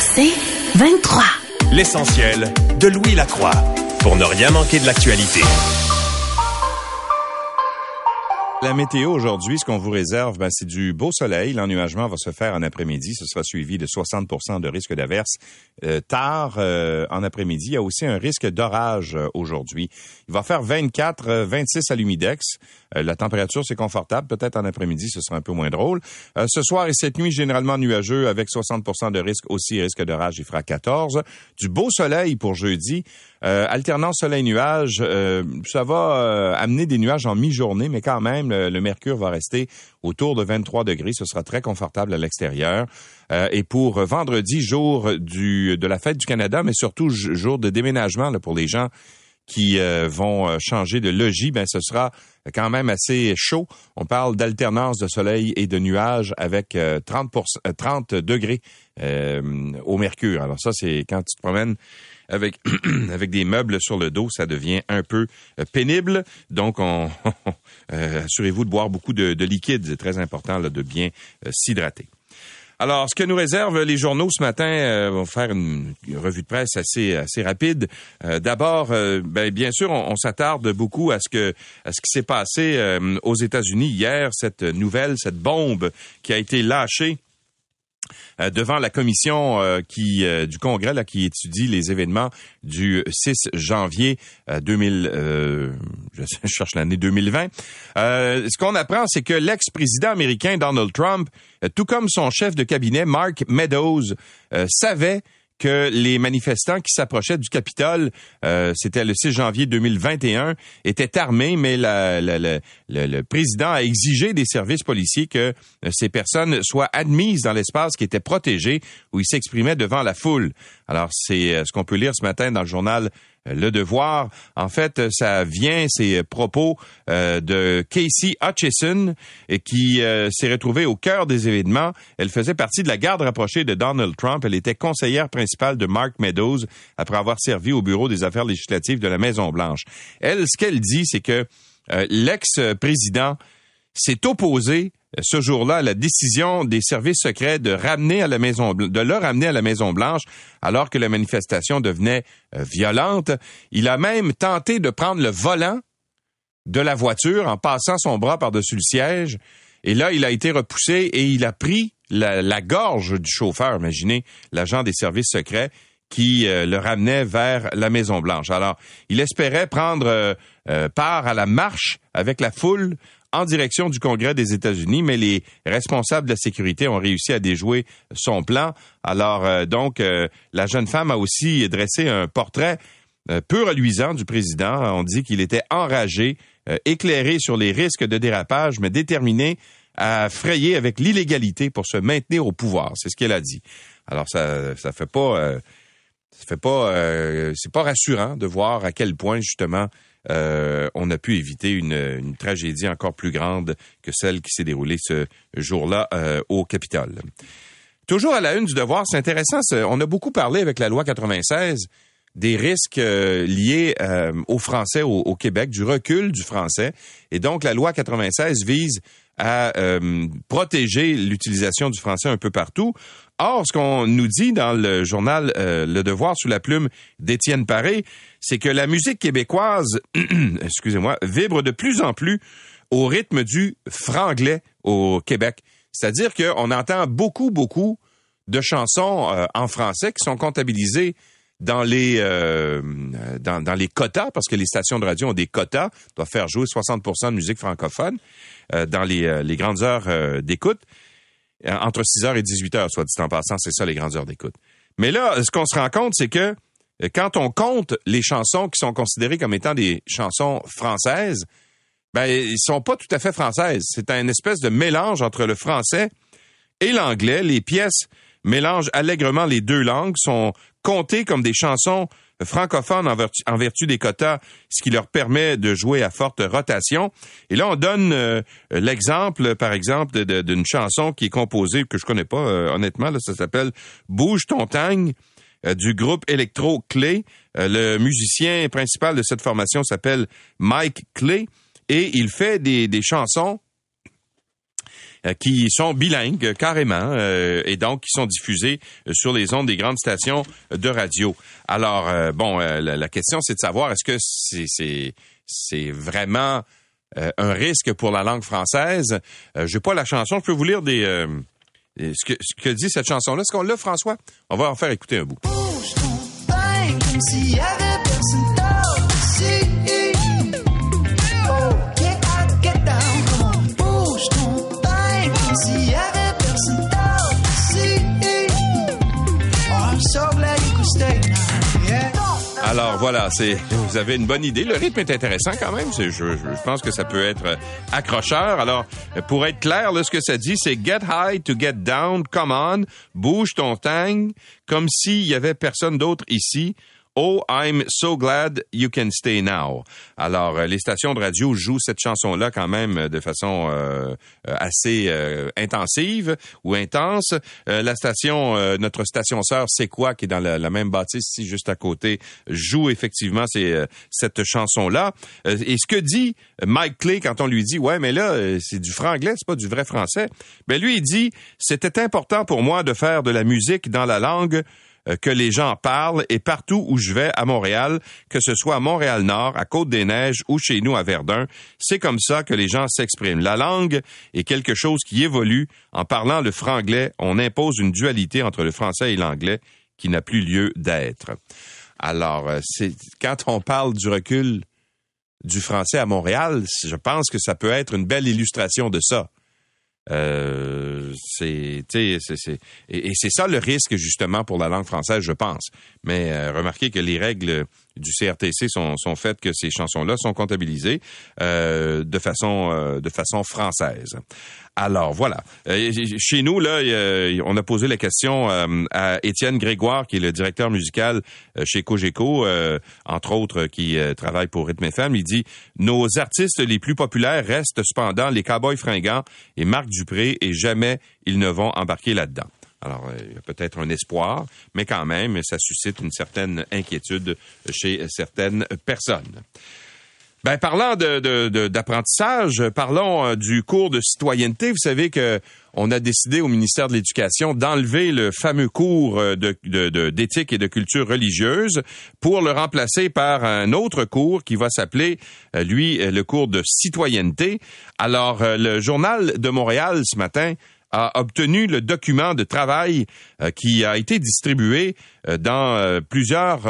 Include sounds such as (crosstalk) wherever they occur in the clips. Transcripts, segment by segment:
C'est 23. L'essentiel de Louis Lacroix pour ne rien manquer de l'actualité. La météo aujourd'hui, ce qu'on vous réserve, ben, c'est du beau soleil. L'ennuagement va se faire en après-midi. Ce sera suivi de 60% de risque d'averse. Euh, tard euh, en après-midi, il y a aussi un risque d'orage euh, aujourd'hui. Il va faire 24, euh, 26 à l'humidex. Euh, la température, c'est confortable. Peut-être en après-midi, ce sera un peu moins drôle. Euh, ce soir et cette nuit, généralement nuageux avec 60% de risque aussi. Risque d'orage, il fera 14. Du beau soleil pour jeudi. Euh, alternance soleil-nuage, ça va amener des nuages en mi-journée, mais quand même, le, mercure va rester autour de 23 degrés. Ce sera très confortable à l'extérieur. Et pour vendredi, jour du, de la fête du Canada, mais surtout jour de déménagement pour les gens qui vont changer de logis, ben ce sera quand même assez chaud. On parle d'alternance de soleil et de nuages avec euh, 30, euh, 30 degrés euh, au mercure. Alors ça, c'est quand tu te promènes (clears throat) avec des meubles sur le dos, ça devient un peu euh, pénible. Donc, on, (laughs) euh, assurez-vous de boire beaucoup de, de liquide. C'est très important là, de bien euh, s'hydrater. Alors, ce que nous réservent les journaux ce matin, euh, vont faire une revue de presse assez assez rapide. Euh, D'abord, euh, ben, bien sûr, on, on s'attarde beaucoup à ce que à ce qui s'est passé euh, aux États-Unis hier, cette nouvelle, cette bombe qui a été lâchée devant la commission euh, qui euh, du Congrès là, qui étudie les événements du 6 janvier euh, 2000, euh, je (laughs) cherche l'année 2020. Euh, ce qu'on apprend, c'est que l'ex-président américain Donald Trump, euh, tout comme son chef de cabinet Mark Meadows, euh, savait que les manifestants qui s'approchaient du Capitole, euh, c'était le 6 janvier 2021, étaient armés, mais le, le président a exigé des services policiers que euh, ces personnes soient admises dans l'espace qui était protégé, où ils s'exprimaient devant la foule. Alors, c'est euh, ce qu'on peut lire ce matin dans le journal Le Devoir. En fait, ça vient, ces propos euh, de Casey Hutchison, qui euh, s'est retrouvée au cœur des événements. Elle faisait partie de la garde rapprochée de Donald Trump. Elle était conseillère principale de Mark Meadows après avoir servi au bureau des affaires législatives de la Maison-Blanche. Elle, ce qu'elle dit, c'est que euh, l'ex-président s'est opposé ce jour-là la décision des services secrets de ramener à la Maison le ramener à la Maison Blanche alors que la manifestation devenait euh, violente. Il a même tenté de prendre le volant de la voiture en passant son bras par-dessus le siège. Et là, il a été repoussé et il a pris la, gorge du chauffeur, imaginez, l'agent des services secrets qui euh, le ramenait vers la Maison Blanche. Alors, il espérait prendre euh, part à la marche avec la foule en direction du Congrès des États-Unis, mais les responsables de la sécurité ont réussi à déjouer son plan. Alors, euh, donc, euh, la jeune femme a aussi dressé un portrait euh, peu reluisant du président. On dit qu'il était enragé, éclairé sur les risques de dérapage, mais déterminé à frayer avec l'illégalité pour se maintenir au pouvoir. C'est ce qu'elle a dit. Alors, ça, ça fait pas, ça fait pas, c'est pas rassurant de voir à quel point justement euh, on a pu éviter une, tragédie encore plus grande que celle qui s'est déroulée ce jour-là euh, au Capitole. Toujours à la une du devoir, c'est intéressant. On a beaucoup parlé avec la loi 96 des risques euh, liés euh, au français au, au Québec, du recul du français. Et donc, la loi 96 vise à protéger l'utilisation du français un peu partout. Or, ce qu'on nous dit dans le journal euh, Le Devoir sous la plume d'Étienne Paré, c'est que la musique québécoise, (clears throat) excusez-moi, vibre de plus en plus au rythme du franglais au Québec. C'est-à-dire qu'on entend beaucoup, beaucoup de chansons euh, en français qui sont comptabilisées dans les euh, dans, les quotas parce que les stations de radio ont des quotas doivent faire jouer 60% de musique francophone euh, dans les, les grandes heures d'écoute entre 6 heures et 18 heures soit dit en passant c'est ça les grandes heures d'écoute. Mais là ce qu'on se rend compte c'est que euh, quand on compte les chansons qui sont considérées comme étant des chansons françaises ben ils sont pas tout à fait françaises. C'est un espèce de mélange entre le français et l'anglais. Les pièces mélangent allègrement les deux langues, sont comptées comme des chansons francophones en vertu, des quotas, ce qui leur permet de jouer à forte rotation. Et là, on donne euh, l'exemple, par exemple, d'une chanson qui est composée, que je connais pas, euh, honnêtement, là, ça s'appelle Bouge ton tangue euh, du groupe électro Clay. le musicien principal de cette formation s'appelle Mike Clay et il fait des, chansons qui sont bilingues euh, carrément euh, et donc qui sont diffusés sur les ondes des grandes stations de radio. Alors bon, la, question c'est de savoir est-ce que c'est c'est vraiment un risque pour la langue française? Je J'ai pas la chanson, je peux vous lire des ce que ce que dit cette chanson là. Est-ce qu'on l'a François On va en faire écouter un bout. Alors voilà, c'est vous avez une bonne idée. Le rythme est intéressant quand même. Je, je, pense que ça peut être accrocheur. Alors pour être clair, là, ce que ça dit, c'est get high to get down. Come on, bouge ton tang, comme s'il y avait personne d'autre ici. Oh, I'm so glad you can stay now. Alors, euh, les stations de radio jouent cette chanson-là quand même euh, de façon euh, assez intensive ou intense. la station, notre station sœur, c'est quoi, qui est dans la, même bâtisse ici juste à côté, joue effectivement cette chanson-là. et ce que dit Mike Clay quand on lui dit, ouais, mais là, c'est du franglais, c'est pas du vrai français. Ben lui, il dit, c'était important pour moi de faire de la musique dans la langue euh, que les gens parlent et partout où je vais à Montréal, que ce soit à Montréal-Nord, à Côte-des-Neiges ou chez nous à Verdun, c'est comme ça que les gens s'expriment. La langue est quelque chose qui évolue. En parlant le franglais, on impose une dualité entre le français et l'anglais qui n'a plus lieu d'être. Alors, euh, quand on parle du recul du français à Montréal, je pense que ça peut être une belle illustration de ça. Euh, c'est, c'est, c'est, et, c'est ça le risque justement pour la langue française, je pense. Mais euh, remarquez que les règles du CRTC sont, sont faites que ces chansons-là sont comptabilisées euh, de façon euh, de façon française. Alors voilà. Euh, chez nous là, on a posé la question à Étienne Grégoire, qui est le directeur musical chez Cogeco, entre autres, qui travaille pour Rhythm FM. Il dit nos artistes les plus populaires restent cependant les Cowboys fringants et Marc Dupré, et jamais ils ne vont embarquer là-dedans. Alors, euh, il y a peut-être un espoir, mais quand même, ça suscite une certaine inquiétude chez certaines personnes. Ben, parlant d'apprentissage, de, parlons euh, du cours de citoyenneté. Vous savez que on a décidé au ministère de l'Éducation d'enlever le fameux cours euh, d'éthique et de culture religieuse pour le remplacer par un autre cours qui va s'appeler, lui, le cours de citoyenneté. Alors, le journal de Montréal ce matin a obtenu le document de travail euh, qui a été distribué euh, dans euh, plusieurs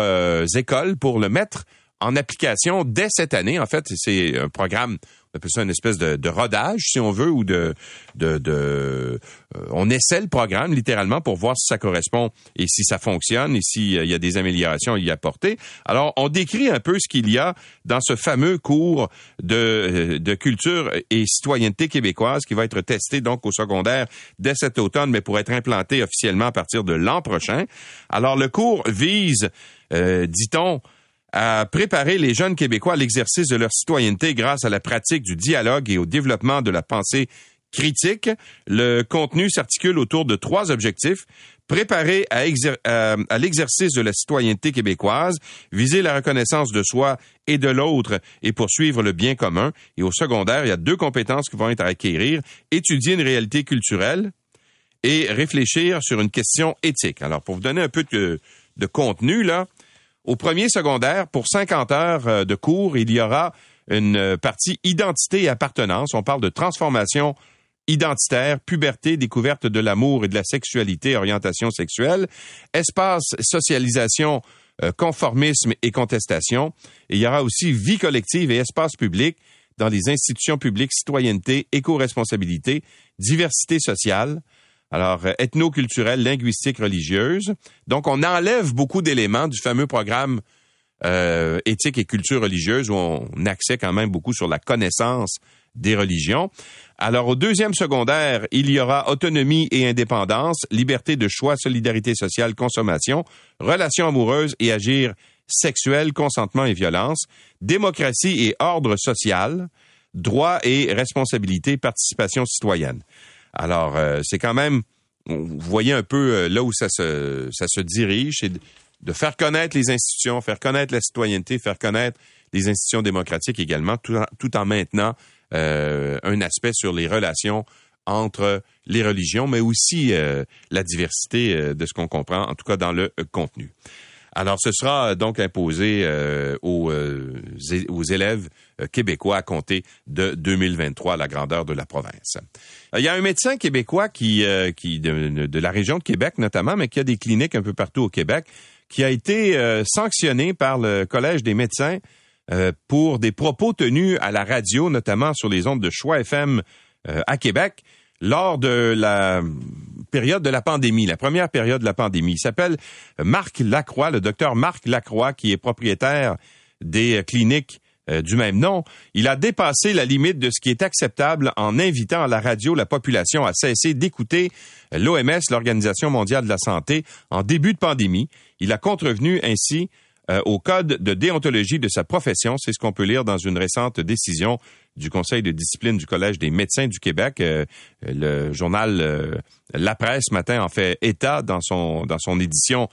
écoles pour le mettre en application dès cette année. En fait, c'est un programme on appelle ça une espèce de, rodage, si on veut, ou de, de, de euh, on essaie le programme littéralement pour voir si ça correspond et si ça fonctionne et s'il y a des améliorations à y apporter. Alors, on décrit un peu ce qu'il y a dans ce fameux cours de, euh, de culture et citoyenneté québécoise qui va être testé donc au secondaire dès cet automne, mais pour être implanté officiellement à partir de l'an prochain. Alors, le cours vise, euh, dit-on, à préparer les jeunes Québécois à l'exercice de leur citoyenneté grâce à la pratique du dialogue et au développement de la pensée critique. Le contenu s'articule autour de trois objectifs. Préparer à, l'exercice de la citoyenneté québécoise, viser la reconnaissance de soi et de l'autre et poursuivre le bien commun. Et au secondaire, il y a deux compétences qui vont être à acquérir. Étudier une réalité culturelle et réfléchir sur une question éthique. Alors, pour vous donner un peu de contenu, là, au premier secondaire, pour 50 heures euh, de cours, il y aura une euh, partie identité et appartenance. On parle de transformation identitaire, puberté, découverte de l'amour et de la sexualité, orientation sexuelle, espace, socialisation, euh, conformisme et contestation. il y aura aussi vie collective et espace public dans les institutions publiques, citoyenneté, éco-responsabilité, diversité sociale. Alors, euh, ethno-culturelle, linguistique, religieuse. Donc, on enlève beaucoup d'éléments du fameux programme euh, éthique et culture religieuse où on accède quand même beaucoup sur la connaissance des religions. Alors, au deuxième secondaire, il y aura autonomie et indépendance, liberté de choix, solidarité sociale, consommation, relations amoureuses et agir sexuel, consentement et violence, démocratie et ordre social, droit et responsabilité, participation citoyenne. Alors, euh, c'est quand même, vous voyez un peu euh, là où ça se, ça se dirige, c'est de faire connaître les institutions, faire connaître la citoyenneté, faire connaître les institutions démocratiques également, tout en, maintenant euh, un aspect sur les relations entre les religions, mais aussi la diversité de ce qu'on comprend, en tout cas dans le contenu. Alors, ce sera donc imposé aux, aux, élèves québécois à compter de 2023 à la grandeur de la province. Il y a un médecin québécois qui, qui de, la région de Québec notamment, mais qui a des cliniques un peu partout au Québec, qui a été sanctionné par le Collège des médecins euh, pour des propos tenus à la radio, notamment sur les ondes de Choix FM euh, à Québec, lors de la période de la pandémie, la première période de la pandémie. S'appelle Marc Lacroix, le docteur Marc Lacroix, qui est propriétaire des cliniques euh, du même nom. Il a dépassé la limite de ce qui est acceptable en invitant à la radio la population à cesser d'écouter l'OMS, l'Organisation mondiale de la santé, en début de pandémie. Il a contrevenu ainsi euh, au code de déontologie de sa profession. C'est ce qu'on peut lire dans une récente décision du Conseil de discipline du Collège des médecins du Québec. Euh, le journal euh, La Presse matin en fait état dans son édition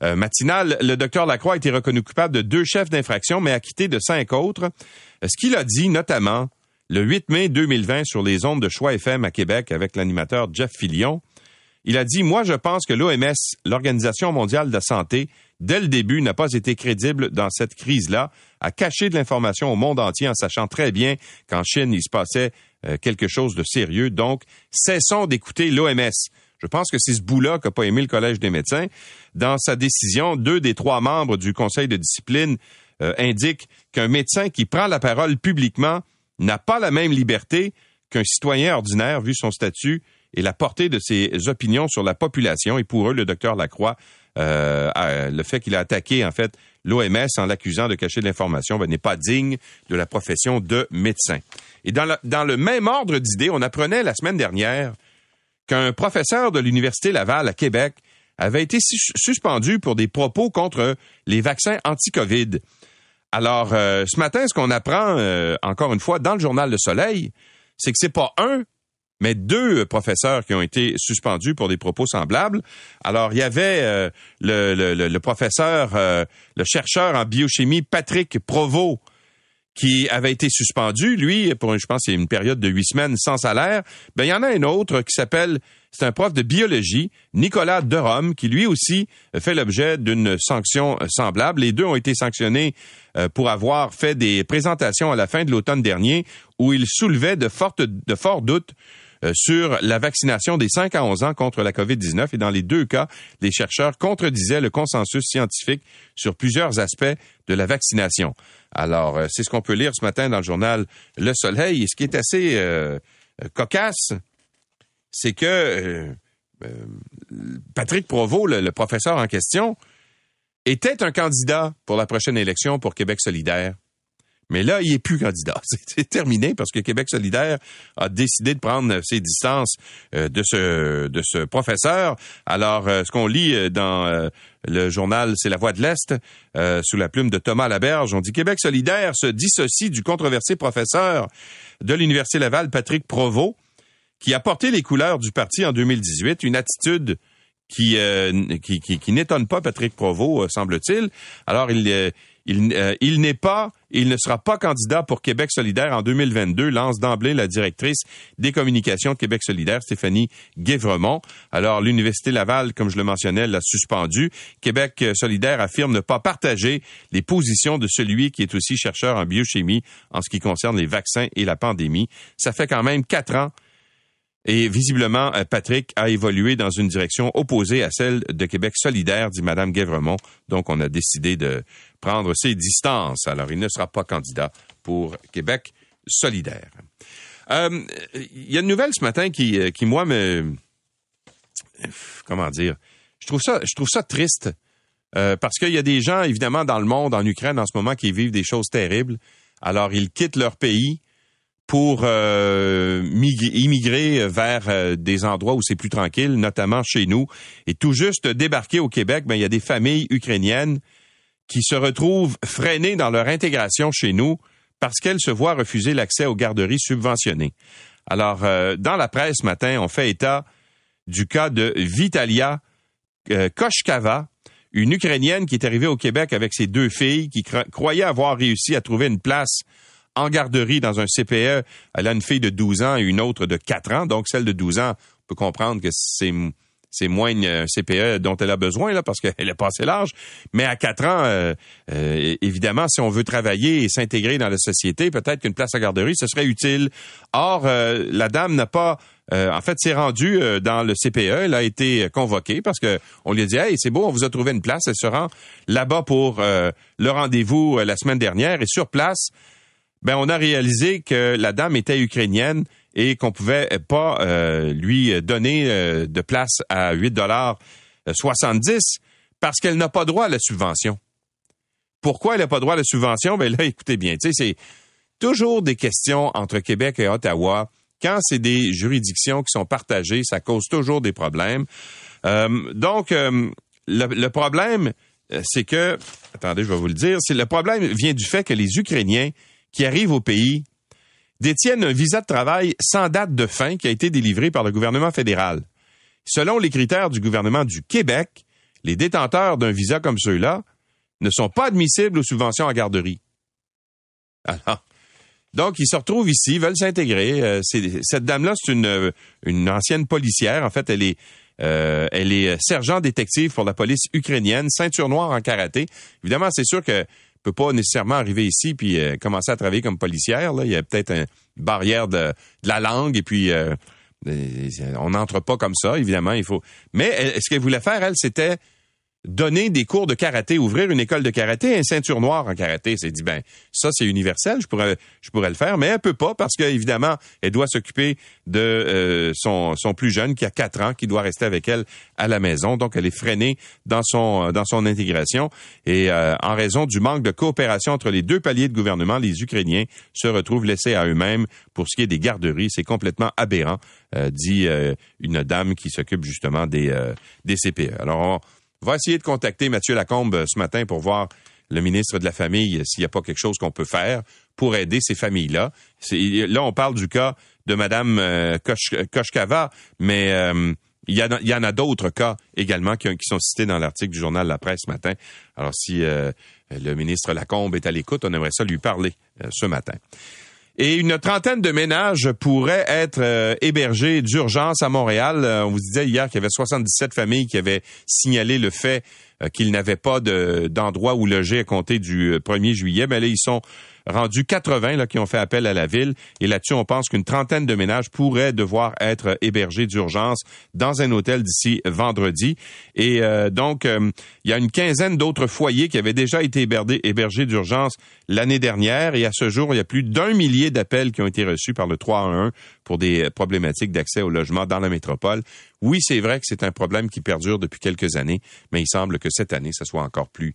matinale. Le docteur Lacroix a été reconnu coupable de deux chefs d'infraction, mais acquitté de cinq autres. Ce qu'il a dit notamment le 8 mai 2020 sur les ondes de Choix FM à Québec avec l'animateur Jeff Fillion. Il a dit, moi je pense que l'OMS, l'Organisation mondiale de la santé, dès le début, n'a pas été crédible dans cette crise-là, a caché de l'information au monde entier en sachant très bien qu'en Chine, il se passait euh, quelque chose de sérieux. Donc, cessons d'écouter l'OMS. Je pense que c'est ce bout-là qu'a pas aimé le Collège des médecins. Dans sa décision, deux des trois membres du Conseil de discipline euh, indiquent qu'un médecin qui prend la parole publiquement n'a pas la même liberté qu'un citoyen ordinaire vu son statut et la portée de ses opinions sur la population. Et pour eux, le docteur Lacroix le fait qu'il a attaqué en fait l'OMS en l'accusant de cacher de l'information ben, n'est pas digne de la profession de médecin. Et dans, dans le même ordre d'idées, on apprenait la semaine dernière qu'un professeur de l'Université Laval à Québec avait été suspendu pour des propos contre les vaccins anti-COVID. Alors, euh, ce matin, ce qu'on apprend, euh, encore une fois, dans le journal Le Soleil, c'est que c'est pas un, mais deux professeurs qui ont été suspendus pour des propos semblables. Alors, il y avait euh, le, le, professeur, euh, le chercheur en biochimie Patrick Provost, qui avait été suspendu, lui, pour, je pense, c'est une période de huit semaines sans salaire. Ben, il y en a un autre qui s'appelle, c'est un prof de biologie, Nicolas Derome, qui lui aussi fait l'objet d'une sanction semblable. Les deux ont été sanctionnés euh, pour avoir fait des présentations à la fin de l'automne dernier où ils soulevaient de, fortes, de forts doutes euh, sur la vaccination des 5 à 11 ans contre la COVID-19 et dans les deux cas, les chercheurs contredisaient le consensus scientifique sur plusieurs aspects de la vaccination. Alors, euh, c'est ce qu'on peut lire ce matin dans le journal Le Soleil et ce qui est assez euh, cocasse, c'est que Patrick Provost, le professeur en question, était un candidat pour la prochaine élection pour Québec solidaire. Mais là, il est plus candidat. (laughs) C'est terminé parce que Québec solidaire a décidé de prendre ses distances euh, de ce de ce professeur. Alors, euh, ce qu'on lit euh, dans le journal C'est la Voix de l'Est, sous la plume de Thomas Laberge, on dit Québec solidaire se dissocie du controversé professeur de l'Université Laval, Patrick Provost, qui a porté les couleurs du parti en 2018, une attitude qui, qui, qui, qui n'étonne pas Patrick Provost, semble-t-il. Alors, il, il, euh, il n'est pas, il ne sera pas candidat pour Québec solidaire en 2022, lance d'emblée la directrice des communications Québec solidaire, Stéphanie Guévremont. Alors, l'Université Laval, comme je le mentionnais, l'a suspendu. Québec solidaire affirme ne pas partager les positions de celui qui est aussi chercheur en biochimie en ce qui concerne les vaccins et la pandémie. Ça fait quand même quatre ans et visiblement, euh, Patrick a évolué dans une direction opposée à celle de Québec solidaire, dit Mme Guévremont. Donc, on a décidé de prendre ses distances. Alors, il ne sera pas candidat pour Québec solidaire. Euh, il y a une nouvelle ce matin qui, euh, qui moi, me... Comment dire? Je trouve ça triste. parce qu'il y a des gens, évidemment, dans le monde, en Ukraine en ce moment, qui vivent des choses terribles. Alors, ils quittent leur pays pour euh, immigrer vers euh, des endroits où c'est plus tranquille, notamment chez nous. Et tout juste débarqué au Québec, ben, il y a des familles ukrainiennes qui se retrouvent freinées dans leur intégration chez nous parce qu'elles se voient refuser l'accès aux garderies subventionnées. Alors, euh, dans la presse ce matin, on fait état du cas de Vitalia Koshkava, une Ukrainienne qui est arrivée au Québec avec ses deux filles, qui croyait avoir réussi à trouver une place en garderie dans un CPE. Elle a une fille de 12 ans et une autre de 4 ans. Donc, celle de 12 ans, on peut comprendre que c'est c'est moins un CPE dont elle a besoin là parce (laughs) qu'elle est passée large. Mais à 4 ans, euh, euh, évidemment, si on veut travailler et s'intégrer dans la société, peut-être qu'une place à garderie, ce serait utile. Or, euh, la dame n'a pas en fait, s'est rendue dans le CPE. Elle a été convoquée parce que on lui a dit, hey, c'est beau, on vous a trouvé une place. Elle se rend là-bas pour le rendez-vous la semaine dernière et sur place, ben on a réalisé que la dame était ukrainienne et qu'on pouvait pas euh, lui donner euh, de place à 8 dollars 70 parce qu'elle n'a pas droit à la subvention. Pourquoi elle n'a pas droit à la subvention? Ben là, (laughs) écoutez bien, tu sais, c'est toujours des questions entre Québec et Ottawa. Quand c'est des juridictions qui sont partagées, ça cause toujours des problèmes. Euh, donc, le, le, problème, c'est que, attendez, je vais vous le dire, c'est le problème vient du fait que les Ukrainiens qui arrivent au pays détiennent un visa de travail sans date de fin qui a été délivré par le gouvernement fédéral. Selon les critères du gouvernement du Québec, les détenteurs d'un visa comme ceux-là ne sont pas admissibles aux subventions en garderie. Alors, donc, ils se retrouvent ici, veulent s'intégrer. Euh, cette dame-là, c'est une, une ancienne policière. En fait, elle est, euh, elle est sergent détective pour la police ukrainienne, ceinture noire en karaté. Évidemment, c'est sûr que peut pas nécessairement arriver ici puis euh, commencer à travailler comme policière. Là. Il y a peut-être une barrière de, la langue et puis euh, on n'entre pas comme ça, évidemment. Il faut. Mais ce qu'elle voulait faire, elle, c'était donner des cours de karaté, ouvrir une école de karaté, un ceinture noire en karaté. C'est dit ben ça c'est universel, je pourrais je pourrais le faire, mais elle peut pas parce qu'évidemment elle doit s'occuper de euh, son son plus jeune qui a quatre ans, qui doit rester avec elle à la maison. Donc elle est freinée dans son dans son intégration et euh, en raison du manque de coopération entre les deux paliers de gouvernement, les Ukrainiens se retrouvent laissés à eux-mêmes pour ce qui est des garderies. C'est complètement aberrant, euh, dit une dame qui s'occupe justement des des CPE. Alors va essayer de contacter Mathieu Lacombe euh, ce matin pour voir le ministre de la Famille s'il n'y a pas quelque chose qu'on peut faire pour aider ces familles-là. Là, on parle du cas de Mme euh, Koshkava, mais euh, il, y en a d'autres cas également qui, sont cités dans l'article du journal La Presse ce matin. Alors, si le ministre Lacombe est à l'écoute, on aimerait ça lui parler ce matin. Et une trentaine de ménages pourraient être euh, hébergés d'urgence à Montréal. Euh, on vous disait hier qu'il y avait 77 familles qui avaient signalé le fait euh, qu'ils n'avaient pas d'endroit où loger à compter du 1er juillet. Mais là, ils sont rendu 80 là, qui ont fait appel à la ville. Et là-dessus, on pense qu'une trentaine de ménages pourraient devoir être hébergés d'urgence dans un hôtel d'ici vendredi. Et euh, donc, euh, il y a une quinzaine d'autres foyers qui avaient déjà été hébergés, hébergés d'urgence l'année dernière. Et à ce jour, il y a plus d'un millier d'appels qui ont été reçus par le 311 pour des problématiques d'accès au logement dans la métropole. Oui, c'est vrai que c'est un problème qui perdure depuis quelques années, mais il semble que cette année, ce soit encore plus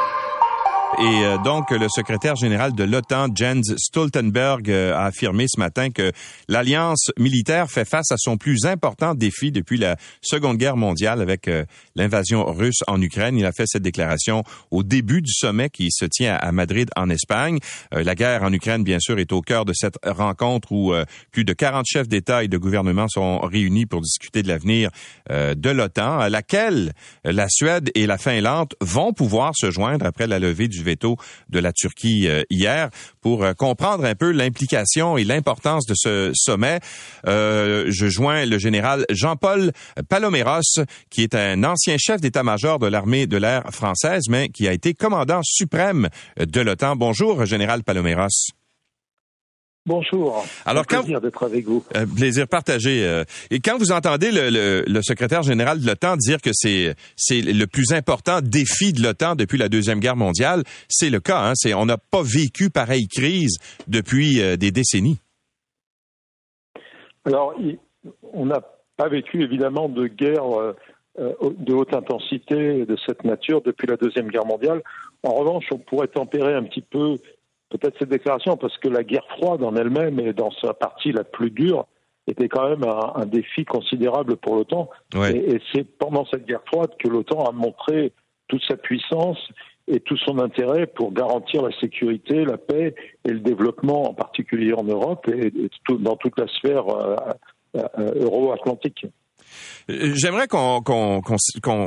Et euh, donc, le secrétaire général de l'OTAN, Jens Stoltenberg, euh, a affirmé ce matin que l'alliance militaire fait face à son plus important défi depuis la Seconde Guerre mondiale avec euh, l'invasion russe en Ukraine. Il a fait cette déclaration au début du sommet qui se tient à Madrid, en Espagne. la guerre en Ukraine, bien sûr, est au cœur de cette rencontre où plus de 40 chefs d'État et de gouvernement sont réunis pour discuter de l'avenir de l'OTAN, à laquelle la Suède et la Finlande vont pouvoir se joindre après la levée du de la Turquie euh, hier pour euh, comprendre un peu l'implication et l'importance de ce sommet. Euh, je joins le général Jean-Paul Paloméros, qui est un ancien chef d'état-major de l'armée de l'air française, mais qui a été commandant suprême de l'OTAN. Bonjour, général Paloméros. Bonjour. Alors, quand, plaisir d'être avec vous. Euh, plaisir partagé. Euh, et quand vous entendez le, le, secrétaire général de l'OTAN dire que c'est c'est le plus important défi de l'OTAN depuis la deuxième guerre mondiale, c'est le cas. Hein, c'est on n'a pas vécu pareille crise depuis euh, des décennies. Alors, on n'a pas vécu évidemment de guerre de haute intensité de cette nature depuis la deuxième guerre mondiale. En revanche, on pourrait tempérer un petit peu peut-être cette déclaration, parce que la guerre froide en elle-même et dans sa partie la plus dure était quand même un, défi considérable pour l'OTAN. Et, c'est pendant cette guerre froide que l'OTAN a montré toute sa puissance et tout son intérêt pour garantir la sécurité, la paix et le développement, en particulier en Europe et, dans toute la sphère euh, euh, euro-atlantique. Euh, j'aimerais qu'on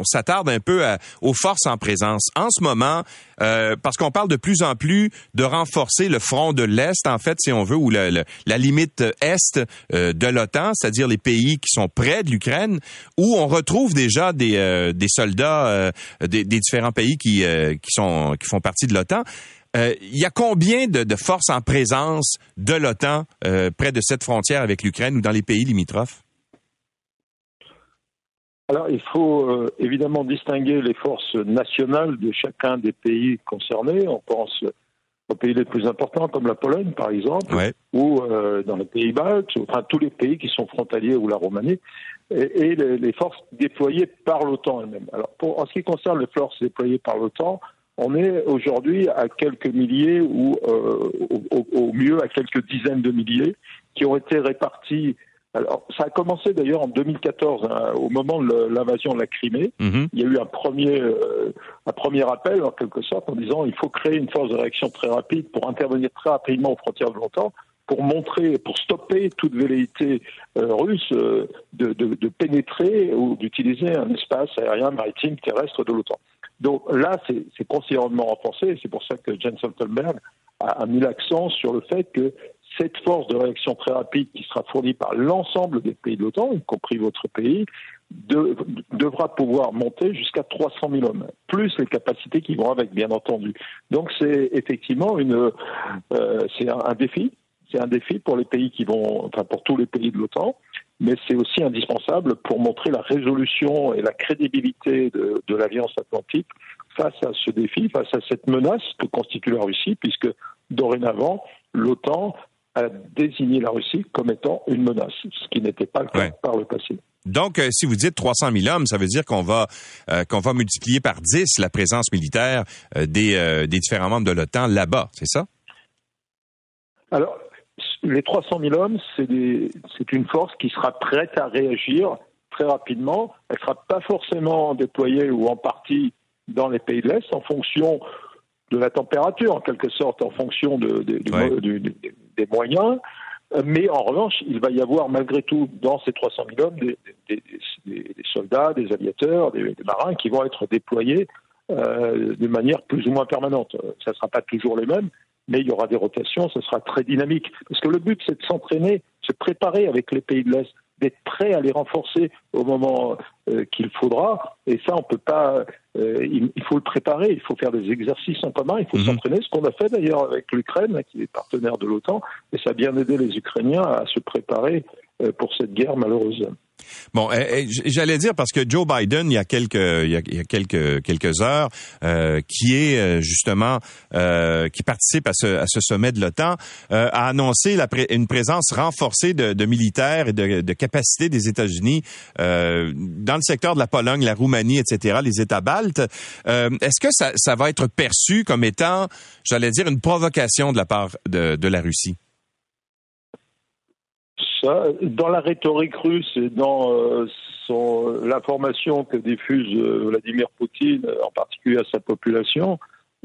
s'attarde un peu aux forces en présence. En ce moment, euh, parce qu'on parle de plus en plus de renforcer le front de l'Est, en fait, si on veut, ou la limite Est euh, de l'OTAN, c'est-à-dire les pays qui sont près de l'Ukraine, où on retrouve déjà des, soldats des, différents pays qui, sont, qui font partie de l'OTAN. il y a combien de, forces en présence de l'OTAN près de cette frontière avec l'Ukraine ou dans les pays limitrophes? Alors, il faut euh, évidemment distinguer les forces nationales de chacun des pays concernés. On pense aux pays les plus importants comme la Pologne, par exemple, ou euh, dans les pays baltes, enfin tous les pays qui sont frontaliers ou la Roumanie, et, les, forces déployées par l'OTAN elle-même. Alors, pour, en ce qui concerne les forces déployées par l'OTAN, on est aujourd'hui à quelques milliers ou euh, au, au, mieux à quelques dizaines de milliers qui ont été répartis alors, ça a commencé d'ailleurs en 2014, hein, au moment de l'invasion de la Crimée. Mhm. Il y a eu un premier, euh, un premier appel, en quelque sorte, en disant il faut créer une force de réaction très rapide pour intervenir très rapidement aux frontières de l'OTAN, pour montrer, pour stopper toute velléité euh, russe euh, de, de, de, pénétrer ou d'utiliser un espace aérien, maritime, terrestre de l'OTAN. Donc là, c'est considérablement renforcé, c'est pour ça que Jens Stoltenberg a, a mis l'accent sur le fait que cette force de réaction très rapide qui sera fournie par l'ensemble des pays de l'OTAN, y compris votre pays, devra pouvoir monter jusqu'à 300 000 hommes, plus les capacités qui vont avec, bien entendu. Donc c'est effectivement une, euh, c'est un, défi, c'est un défi pour les pays qui vont, enfin pour tous les pays de l'OTAN, mais c'est aussi indispensable pour montrer la résolution et la crédibilité de, de l'Alliance Atlantique face à ce défi, face à cette menace que constitue la Russie, puisque dorénavant, l'OTAN a désigné la Russie comme étant une menace, ce qui n'était pas le cas par le passé. Donc, euh, si vous dites 300 000 hommes, ça veut dire qu'on va euh, qu'on va multiplier par 10 la présence militaire euh, des, des différents membres de l'OTAN là-bas, c'est ça? Alors, les 300 000 hommes, c'est une force qui sera prête à réagir très rapidement. Elle ne sera pas forcément déployée ou en partie dans les pays de l'Est en fonction de la température, en quelque sorte, en fonction de, des moyens. Mais en revanche, il va y avoir malgré tout dans ces 300 000 hommes des, des soldats, des aviateurs, des, marins qui vont être déployés euh, de manière plus ou moins permanente. Ça ne sera pas toujours les mêmes, mais il y aura des rotations, ce sera très dynamique. Parce que le but, c'est de s'entraîner, se préparer avec les pays de l'Est d'être prêt à les renforcer au moment euh, qu'il faudra. Et ça, on peut pas. Euh, il, faut le préparer. Il faut faire des exercices en commun. Il faut mhm. s'entraîner. Ce qu'on a fait d'ailleurs avec l'Ukraine, qui est partenaire de l'OTAN, et ça a bien aidé les Ukrainiens à se préparer euh, pour cette guerre malheureuse. Bon, eh, eh, j'allais dire parce que Joe Biden, il y a quelques, il y a, quelques quelques heures, euh, qui est euh, justement euh, qui participe à ce, à ce sommet de l'OTAN, a annoncé la une présence renforcée de, de militaires et de, de capacités des États-Unis dans le secteur de la Pologne, la Roumanie, etc., les États baltes. Est-ce que ça, ça va être perçu comme étant, j'allais dire, une provocation de la part de, de la Russie? Dans la rhétorique russe et dans euh, l'information que diffuse euh, Vladimir Poutine, en particulier à sa population,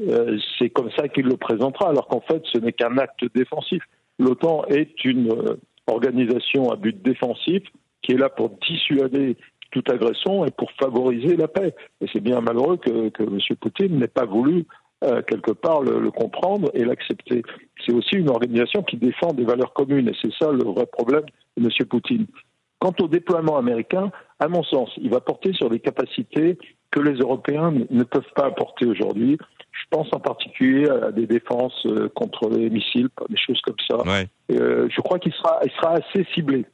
euh, c'est comme ça qu'il le présentera, alors qu'en fait, ce n'est qu'un acte défensif. L'OTAN est une organisation à but défensif qui est là pour dissuader toute agression et pour favoriser la paix. Et c'est bien malheureux que, que M. Poutine n'ait pas voulu euh, quelque part le, comprendre et l'accepter. C'est aussi une organisation qui défend des valeurs communes et c'est ça le vrai problème de M. Poutine. Quant au déploiement américain, à mon sens, il va porter sur des capacités que les Européens ne peuvent pas apporter aujourd'hui. Je pense en particulier à des défenses contre les missiles, des choses comme ça. je crois qu'il sera, il sera assez ciblé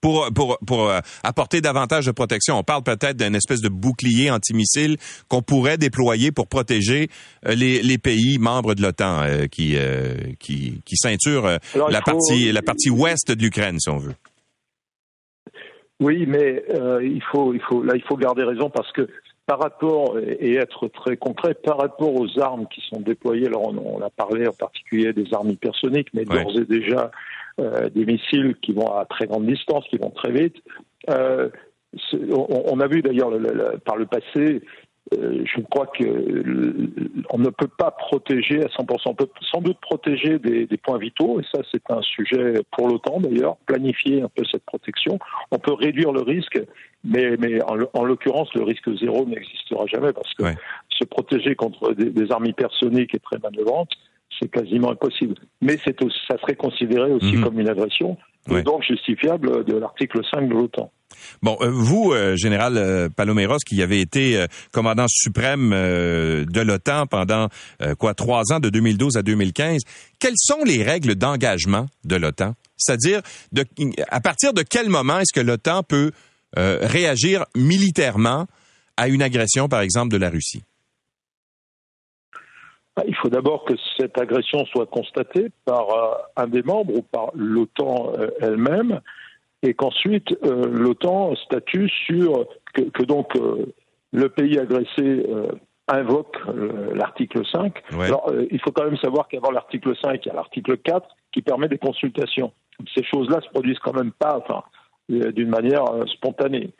pour, pour, pour euh, apporter davantage de protection. On parle peut-être d'une espèce de bouclier antimissile qu'on pourrait déployer pour protéger euh, les, les pays membres de l'OTAN euh, qui, qui, qui ceinturent la, partie, la partie ouest de l'Ukraine, si on veut. Oui, mais il faut, il faut, là, il faut garder raison parce que par rapport, et être très concret, par rapport aux armes qui sont déployées, alors on, a parlé en particulier des armes hypersoniques, mais d'ores et déjà euh, des missiles qui vont à très grande distance, qui vont très vite. Euh, on, a vu d'ailleurs par le passé, euh, je crois que on ne peut pas protéger à 100%. On peut sans doute protéger des, points vitaux, et ça c'est un sujet pour l'OTAN d'ailleurs, planifier un peu cette protection. On peut réduire le risque, mais, mais en, l'occurrence le risque zéro n'existera jamais parce que se protéger contre des, des armes hypersoniques est très manœuvrante c'est quasiment impossible. Mais c'est ça serait considéré aussi mhm. comme une agression, et donc justifiable de l'article 5 de l'OTAN. Bon, euh, vous, euh, général euh, Paloméros, qui avez été commandant suprême de l'OTAN pendant quoi trois ans, de 2012 à 2015, quelles sont les règles d'engagement de l'OTAN? C'est-à-dire, à partir de quel moment est-ce que l'OTAN peut réagir militairement à une agression, par exemple, de la Russie? Il faut d'abord que cette agression soit constatée par euh, un des membres ou par l'OTAN euh, elle-même, et qu'ensuite euh, l'OTAN statue sur que, donc le pays agressé invoque l'article 5. Alors, il faut quand même savoir qu'avant l'article 5, il y a l'article 4 qui permet des consultations. Ces choses-là se produisent quand même pas, enfin, d'une manière spontanée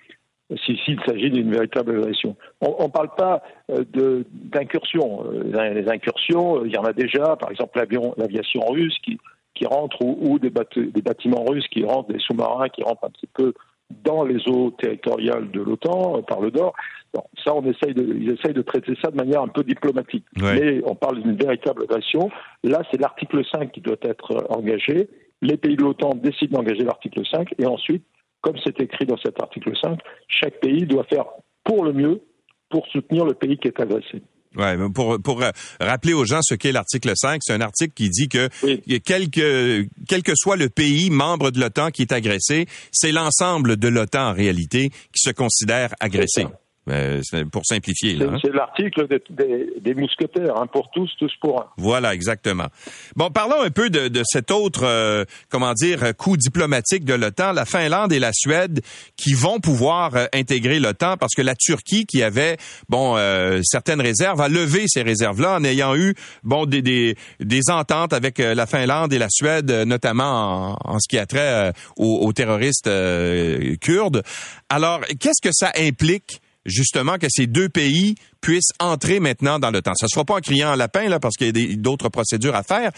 s'il s'agit d'une véritable agression. On ne parle pas euh, d'incursion. Euh, les incursions, euh, il y en a déjà, par exemple l'aviation russe qui, qui rentre ou, des, des, bâtiments russes qui rentrent, des sous-marins qui rentrent un petit peu dans les eaux territoriales de l'OTAN par le nord. ça, on essaye de, ils essayent de traiter ça de manière un peu diplomatique. Mais on parle d'une véritable agression. Là, c'est l'article 5 qui doit être engagé. Les pays de l'OTAN décident d'engager l'article 5 et ensuite comme c'est écrit dans cet article 5, chaque pays doit faire pour le mieux pour soutenir le pays qui est agressé. Ouais, pour pour euh, rappeler aux gens ce qu'est l'article 5, c'est un article qui dit que quel, que quel que soit le pays membre de l'OTAN qui est agressé, c'est l'ensemble de l'OTAN en réalité qui se considère agressé. Euh, pour simplifier. Hein. C'est l'article des, mousquetaires, hein, pour tous, tous pour un. Voilà, exactement. Bon, parlons un peu de, de cet autre, euh, comment dire, coup diplomatique de l'OTAN, la Finlande et la Suède, qui vont pouvoir euh, intégrer l'OTAN parce que la Turquie, qui avait, bon, certaines réserves, a levé ces réserves-là en ayant eu, bon, des, des, des ententes avec la Finlande et la Suède, notamment en, en ce qui a trait aux, aux, terroristes kurdes. Alors, qu'est-ce que ça implique justement que ces deux pays puissent entrer maintenant dans le temps. Ça se fera pas en criant un lapin là parce qu'il y a d'autres procédures à faire,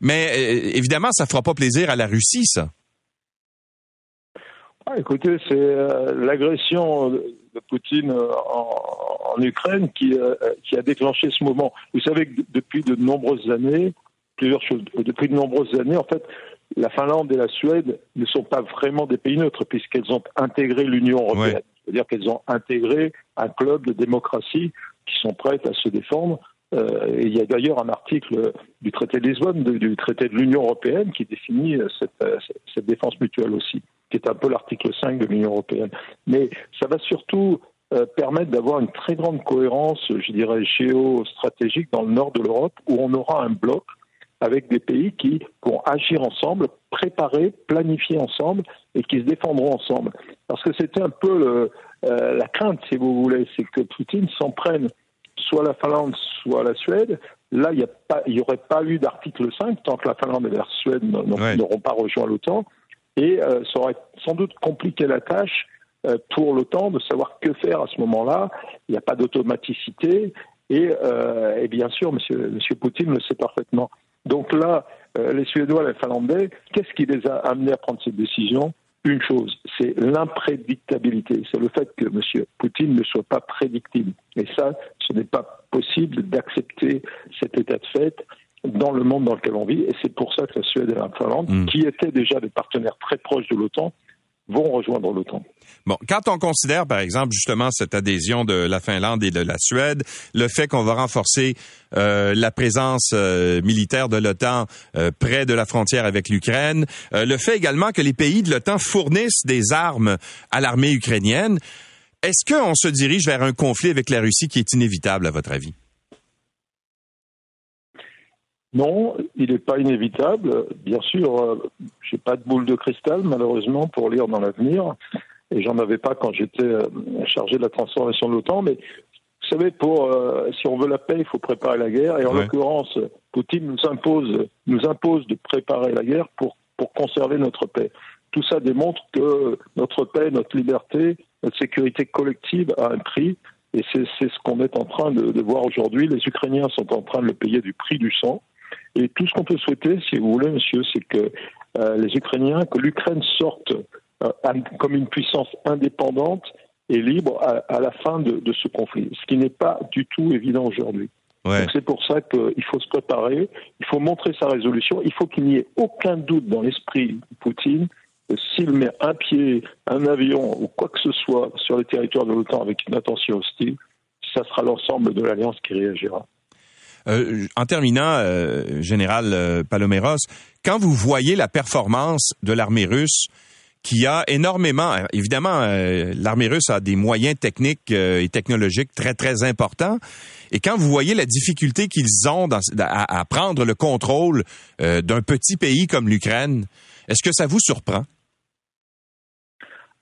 mais euh, évidemment ça fera pas plaisir à la Russie ça. Ah, écoutez, c'est euh, l'agression de Poutine euh, en, Ukraine qui, qui a déclenché ce moment. Vous savez que depuis de nombreuses années, plusieurs choses, depuis de nombreuses années, en fait, la Finlande et la Suède ne sont pas vraiment des pays neutres puisqu'elles ont intégré l'Union européenne. C'est-à-dire qu'elles ont intégré un club de démocratie qui sont prêtes à se défendre. Euh, et il y a d'ailleurs un article du traité de Lisbonne, du traité de l'Union européenne, qui définit euh, euh, cette, défense mutuelle aussi, qui est un peu l'article 5 de l'Union européenne. Mais ça va surtout permettre d'avoir une très grande cohérence, je dirais, géostratégique dans le nord de l'Europe, où on aura un bloc avec des pays qui vont agir ensemble, préparer, planifier ensemble et qui se défendront ensemble. Parce que c'était un peu le, euh, la crainte, si vous voulez, c'est que Poutine s'en prenne soit la Finlande, soit la Suède. Là, il n'y aurait pas eu d'article 5 tant que la Finlande et la Suède n'auront pas rejoint l'OTAN. Et euh, ça aurait sans doute compliqué la tâche euh, pour l'OTAN de savoir que faire à ce moment-là. Il n'y a pas d'automaticité. Et, et, bien sûr, monsieur, monsieur Poutine le sait parfaitement. Donc là, euh, les Suédois, les Finlandais, qu'est-ce qui les a amenés à prendre cette décision? Une chose, c'est l'imprédictabilité. C'est le fait que M. Poutine ne soit pas prédictible. Et ça, ce n'est pas possible d'accepter cet état de fait dans le monde dans lequel on vit. Et c'est pour ça que la Suède et la Finlande, mm. qui étaient déjà des partenaires très proches de l'OTAN, vont rejoindre l'OTAN. Bon, quand on considère, par exemple, justement cette adhésion de la Finlande et de la Suède, le fait qu'on va renforcer euh, la présence euh, militaire de l'OTAN euh, près de la frontière avec l'Ukraine, le fait également que les pays de l'OTAN fournissent des armes à l'armée ukrainienne, est-ce qu'on se dirige vers un conflit avec la Russie qui est inévitable, à votre avis? Non, il n'est pas inévitable. Bien sûr, je n'ai pas de boule de cristal, malheureusement, pour lire dans l'avenir et j'en avais pas quand j'étais euh, chargé de la transformation de l'OTAN. Mais vous savez, pour euh, si on veut la paix, il faut préparer la guerre. Et en l'occurrence, Poutine nous impose nous impose de préparer la guerre pour pour conserver notre paix. Tout ça démontre que notre paix, notre liberté, notre sécurité collective a un prix. Et c'est ce qu'on est en train de, de voir aujourd'hui. Les Ukrainiens sont en train de le payer du prix du sang. Et tout ce qu'on peut souhaiter, si vous voulez, monsieur, c'est que euh, les Ukrainiens, que l'Ukraine sorte euh, comme une puissance indépendante et libre à, la fin de, ce conflit, ce qui n'est pas du tout évident aujourd'hui. C'est pour ça qu'il faut se préparer, il faut montrer sa résolution, il faut qu'il n'y ait aucun doute dans l'esprit de Poutine s'il met un pied, un avion ou quoi que ce soit sur le territoire de l'OTAN avec une attention hostile, ça sera l'ensemble de l'alliance qui réagira. Euh, en terminant, euh, général Paloméros, quand vous voyez la performance de l'armée russe qui a énormément, évidemment, euh, l'armée russe a des moyens techniques euh, et technologiques très, très importants. Et quand vous voyez la difficulté qu'ils ont à, prendre le contrôle euh, d'un petit pays comme l'Ukraine, est-ce que ça vous surprend?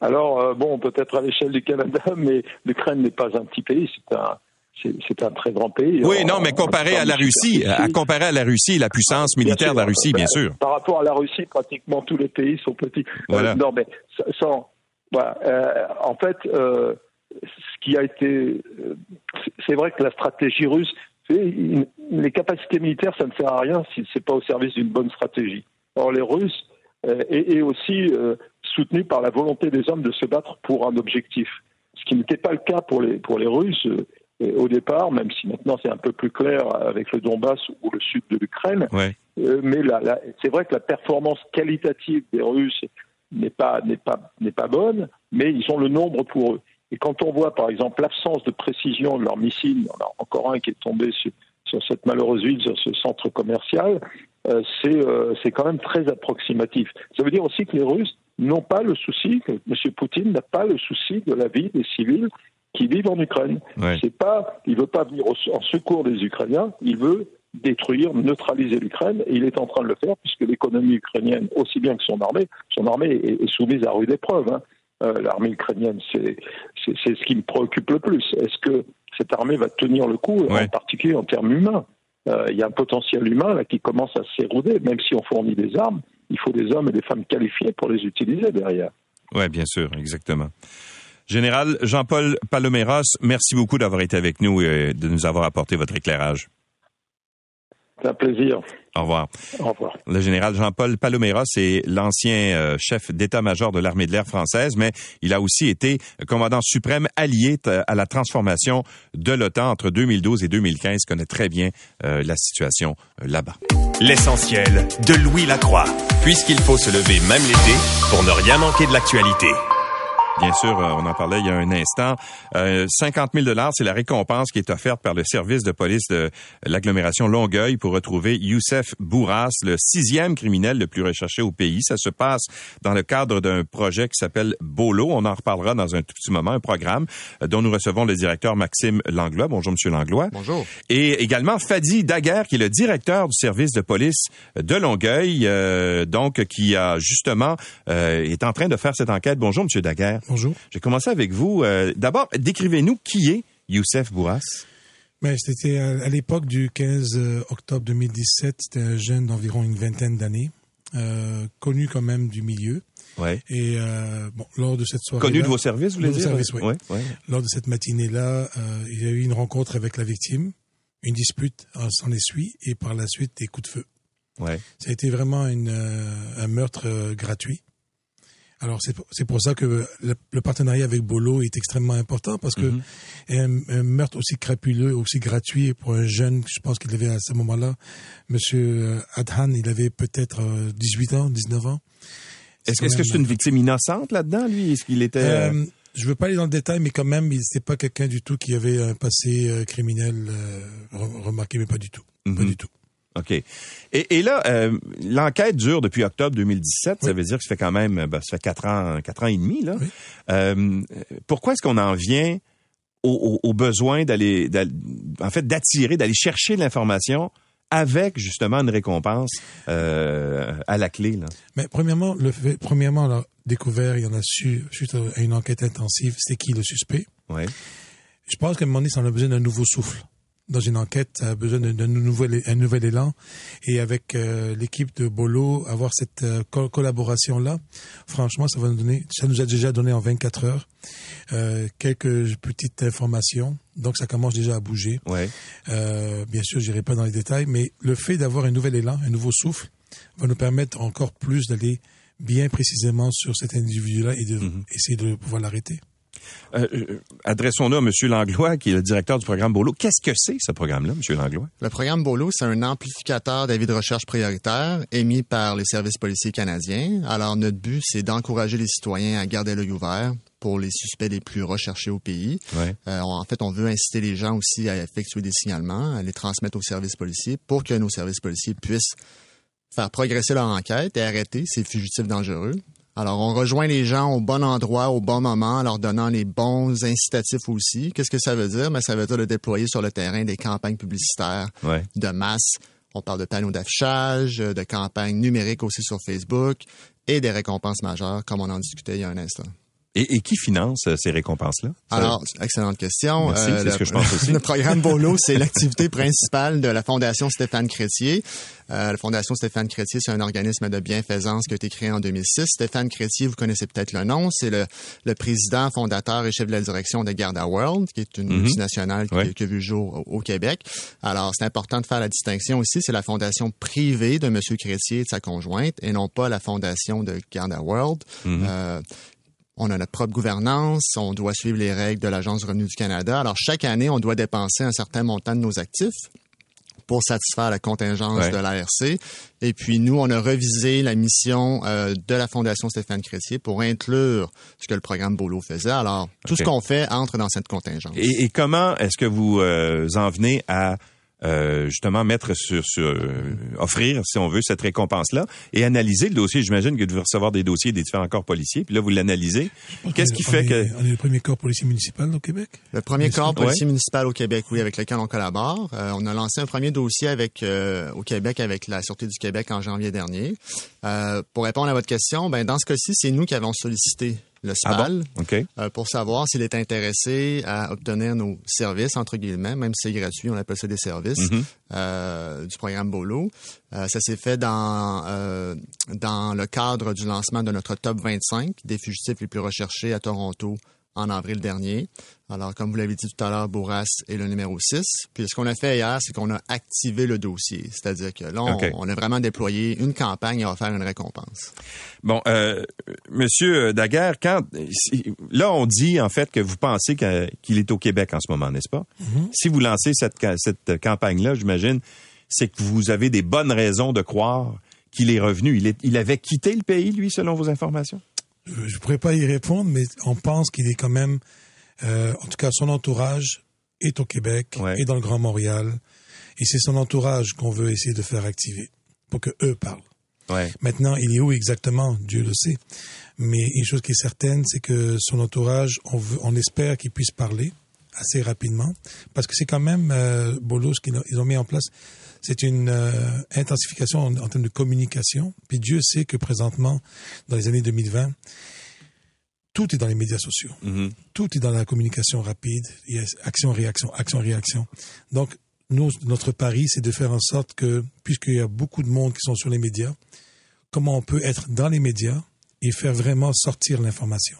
Alors, bon, peut-être à l'échelle du Canada, (laughs) mais l'Ukraine n'est pas un petit pays, c'est un, c'est un très grand pays. Oui, non, mais comparé à la Russie, à comparer à la Russie, la puissance militaire de la Russie, bien ben, sûr. Par rapport à la Russie, pratiquement tous les pays sont petits. Euh, voilà. non, mais sans, voilà, euh, en fait, euh, ce qui a été, c'est vrai que la stratégie russe, les capacités militaires, ça ne sert à rien si c'est pas au service d'une bonne stratégie. Or, les Russes est, aussi soutenu par la volonté des hommes de se battre pour un objectif, ce qui n'était pas le cas pour les pour les Russes au départ, même si maintenant c'est un peu plus clair avec le Donbass ou le sud de l'Ukraine. Euh, mais c'est vrai que la performance qualitative des Russes n'est pas n'est pas n'est pas bonne, mais ils ont le nombre pour eux. Et quand on voit par exemple l'absence de précision de leurs missiles, en a encore un qui est tombé sur, cette malheureuse ville, sur ce centre commercial, euh, c'est euh, c'est quand même très approximatif. Ça veut dire aussi que les Russes n'ont pas le souci, que M. Poutine n'a pas le souci de la vie des civils qui vivent en Ukraine. C'est pas, il veut pas venir en secours des Ukrainiens, il veut détruire, neutraliser l'Ukraine, et il est en train de le faire puisque l'économie ukrainienne, aussi bien que son armée, son armée est, soumise à rude épreuve. Hein. Euh, l'armée ukrainienne, c'est ce qui me préoccupe le plus. Est-ce que cette armée va tenir le coup, en particulier en termes humains? Euh, Il y a un potentiel humain là qui commence à s'éroder, même si on fournit des armes, il faut des hommes et des femmes qualifiés pour les utiliser derrière. Oui, bien sûr, exactement. Général Jean-Paul Paloméros, merci beaucoup d'avoir été avec nous et de nous avoir apporté votre éclairage. C'est un plaisir. Au revoir. Au revoir. Le général Jean-Paul Paloméros est l'ancien euh, chef d'état-major de l'armée de l'air française, mais il a aussi été commandant suprême allié à la transformation de l'OTAN entre 2012 et 2015. Il connaît très bien euh, la situation euh, là-bas. L'essentiel de Louis Lacroix, puisqu'il faut se lever même l'été pour ne rien manquer de l'actualité. Bien sûr, euh, on en parlait il y a un instant. Euh, 50 000 dollars, c'est la récompense qui est offerte par le service de police de l'agglomération Longueuil pour retrouver Youssef Bourras, le sixième criminel le plus recherché au pays. Ça se passe dans le cadre d'un projet qui s'appelle Bolo. On en reparlera dans un tout petit moment, un programme euh, dont nous recevons le directeur Maxime Langlois. Bonjour, Monsieur Langlois. Bonjour. Et également Fadi Daguerre, qui est le directeur du service de police de Longueuil, euh, donc qui a justement euh, est en train de faire cette enquête. Bonjour, Monsieur Daguerre. Bonjour. J'ai commencé avec vous. Euh, d'abord, décrivez-nous qui est Youssef Bourras. Ben, c'était à, l'époque du 15 euh, octobre 2017. C'était un jeune d'environ une vingtaine d'années, euh, connu quand même du milieu. Ouais. Et bon, lors de cette soirée. Connu de vos services, vous voulez dire? Services, oui. Lors de cette matinée-là, il y a eu une rencontre avec la victime, une dispute s'en essuie, et par la suite des coups de feu. Ouais. Ça a été vraiment une, un meurtre gratuit. Alors c'est pour ça que le, partenariat avec Bolo est extrêmement important parce que mhm. un, meurtre aussi crapuleux, aussi gratuit pour un jeune, je pense qu'il avait à ce moment-là, Monsieur euh, Adhan, il avait peut-être 18 euh, ans, 19 ans. Est-ce que c'est une victime innocente là-dedans, lui? Est-ce qu'il était... Euh, je veux pas aller dans le détail, mais quand même, il n'était pas quelqu'un du tout qui avait un passé criminel remarqué, mais pas du tout. Pas mhm. du tout. OK. Et, et là, euh, l'enquête dure depuis octobre 2017. Ça veut dire que ça fait quand même, ben, ça fait quatre ans, quatre ans et demi là. Euh, pourquoi est-ce qu'on en vient au, au, besoin d'aller, en fait, d'attirer, d'aller chercher l'information avec justement une récompense euh, à la clé là? Mais premièrement, le fait, premièrement, découvert, il y en a su suite à une enquête intensive, c'était qui le suspect? Ouais. Je pense qu'à un moment donné, ça en a besoin d'un nouveau souffle dans une enquête, a besoin d'un nouvel, un nouvel élan. Et avec euh, l'équipe de Bolo, avoir cette euh, collaboration-là, franchement, ça va nous donner, ça nous a déjà donné en 24 heures euh, quelques petites informations. Donc, ça commence déjà à bouger. Ouais. Bien sûr, j'irai pas dans les détails, mais le fait d'avoir un nouvel élan, un nouveau souffle, va nous permettre encore plus d'aller bien précisément sur cet individu-là et d'essayer de, mm-hmm. de pouvoir l'arrêter. Euh, euh, adressons-nous à M. Langlois, qui est le directeur du programme Bolo. Qu'est-ce que c'est, ce programme-là, M. Langlois? Le programme Bolo, c'est un amplificateur d'avis de recherche prioritaire émis par les services policiers canadiens. Alors, notre but, c'est d'encourager les citoyens à garder l'œil ouvert pour les suspects les plus recherchés au pays. Euh, en fait, on veut inciter les gens aussi à effectuer des signalements, à les transmettre aux services policiers pour que nos services policiers puissent faire progresser leur enquête et arrêter ces fugitifs dangereux. Alors, on rejoint les gens au bon endroit, au bon moment, en leur donnant les bons incitatifs aussi. Qu'est-ce que ça veut dire? Mais ben, ça veut dire de déployer sur le terrain des campagnes publicitaires de masse. On parle de panneaux d'affichage, de campagnes numériques aussi sur Facebook et des récompenses majeures, comme on en discutait il y a un instant. Et, et, qui finance euh, ces récompenses-là? Alors, excellente question. Merci, euh, c'est ce que je pense aussi. (laughs) le programme Bolo, c'est l'activité principale de la Fondation Stéphane Crétier. Euh, la Fondation Stéphane Crétier, c'est un organisme de bienfaisance qui a été créé en 2006. Stéphane Crétier, vous connaissez peut-être le nom, c'est le, le, président, fondateur et chef de la direction de Garda World, qui est une mm-hmm. multinationale qui, qui, a vu le jour au, Québec. Alors, c'est important de faire la distinction aussi. C'est la fondation privée de M. Crétier et de sa conjointe, et non pas la fondation de Garda World. Mm-hmm. euh, on a notre propre gouvernance, on doit suivre les règles de l'Agence du revenu du Canada. Alors, chaque année, on doit dépenser un certain montant de nos actifs pour satisfaire la contingence de l'ARC. Et puis nous, on a revisé la mission euh, de la Fondation Stéphane Crétier pour inclure ce que le programme Bolo faisait. Alors, tout ce qu'on fait entre dans cette contingence. Et, comment est-ce que vous euh, en venez à euh, justement mettre sur, sur euh, offrir, si on veut, cette récompense-là et analyser le dossier. J'imagine que vous devez recevoir des dossiers des différents corps policiers, puis là, vous l'analysez. Qu'est-ce qui fait que... On est le premier corps policier municipal au Québec? Le premier corps policier municipal au Québec, oui, avec lequel on collabore. Euh, on a lancé un premier dossier avec au Québec avec la Sûreté du Québec en janvier dernier. pour répondre à votre question, ben dans ce cas-ci, c'est nous qui avons sollicité le ah SPAL, euh, pour savoir s'il est intéressé à obtenir nos services, entre guillemets, même si c'est gratuit, on appelle ça des services, mm-hmm. euh, du programme Bolo. Euh, ça s'est fait dans, dans le cadre du lancement de notre top 25 des fugitifs les plus recherchés à Toronto en avril dernier. Alors, comme vous l'avez dit tout à l'heure, Bourras est le numéro 6. Puis ce qu'on a fait hier, c'est qu'on a activé le dossier. C'est-à-dire que là, on, a vraiment déployé une campagne et on va faire une récompense. Bon, euh, Monsieur Daguerre, quand là, on dit en fait que vous pensez qu'il est au Québec en ce moment, n'est-ce pas? Mm-hmm. Si vous lancez cette, cette campagne-là, j'imagine, c'est que vous avez des bonnes raisons de croire qu'il est revenu. Il, est, il avait quitté le pays, lui, selon vos informations? je ne pourrais pas y répondre, mais on pense qu'il est quand même, euh, en tout cas, son entourage est au Québec et dans le Grand Montréal. Et c'est son entourage qu'on veut essayer de faire activer pour que eux parlent. Maintenant, il est où exactement? Dieu le sait. Mais une chose qui est certaine, c'est que son entourage, on, veut, on espère qu'il puisse parler assez rapidement, parce que c'est quand même euh, Bolos qu'ils ont mis en place c'est une euh, intensification en, termes de communication. Puis Dieu sait que présentement, dans les années 2020, tout est dans les médias sociaux. Mm-hmm. Tout est dans la communication rapide. Il y a action, réaction, action, réaction. Donc, nous, notre pari, c'est de faire en sorte que, puisqu'il y a beaucoup de monde qui sont sur les médias, comment on peut être dans les médias et faire vraiment sortir l'information.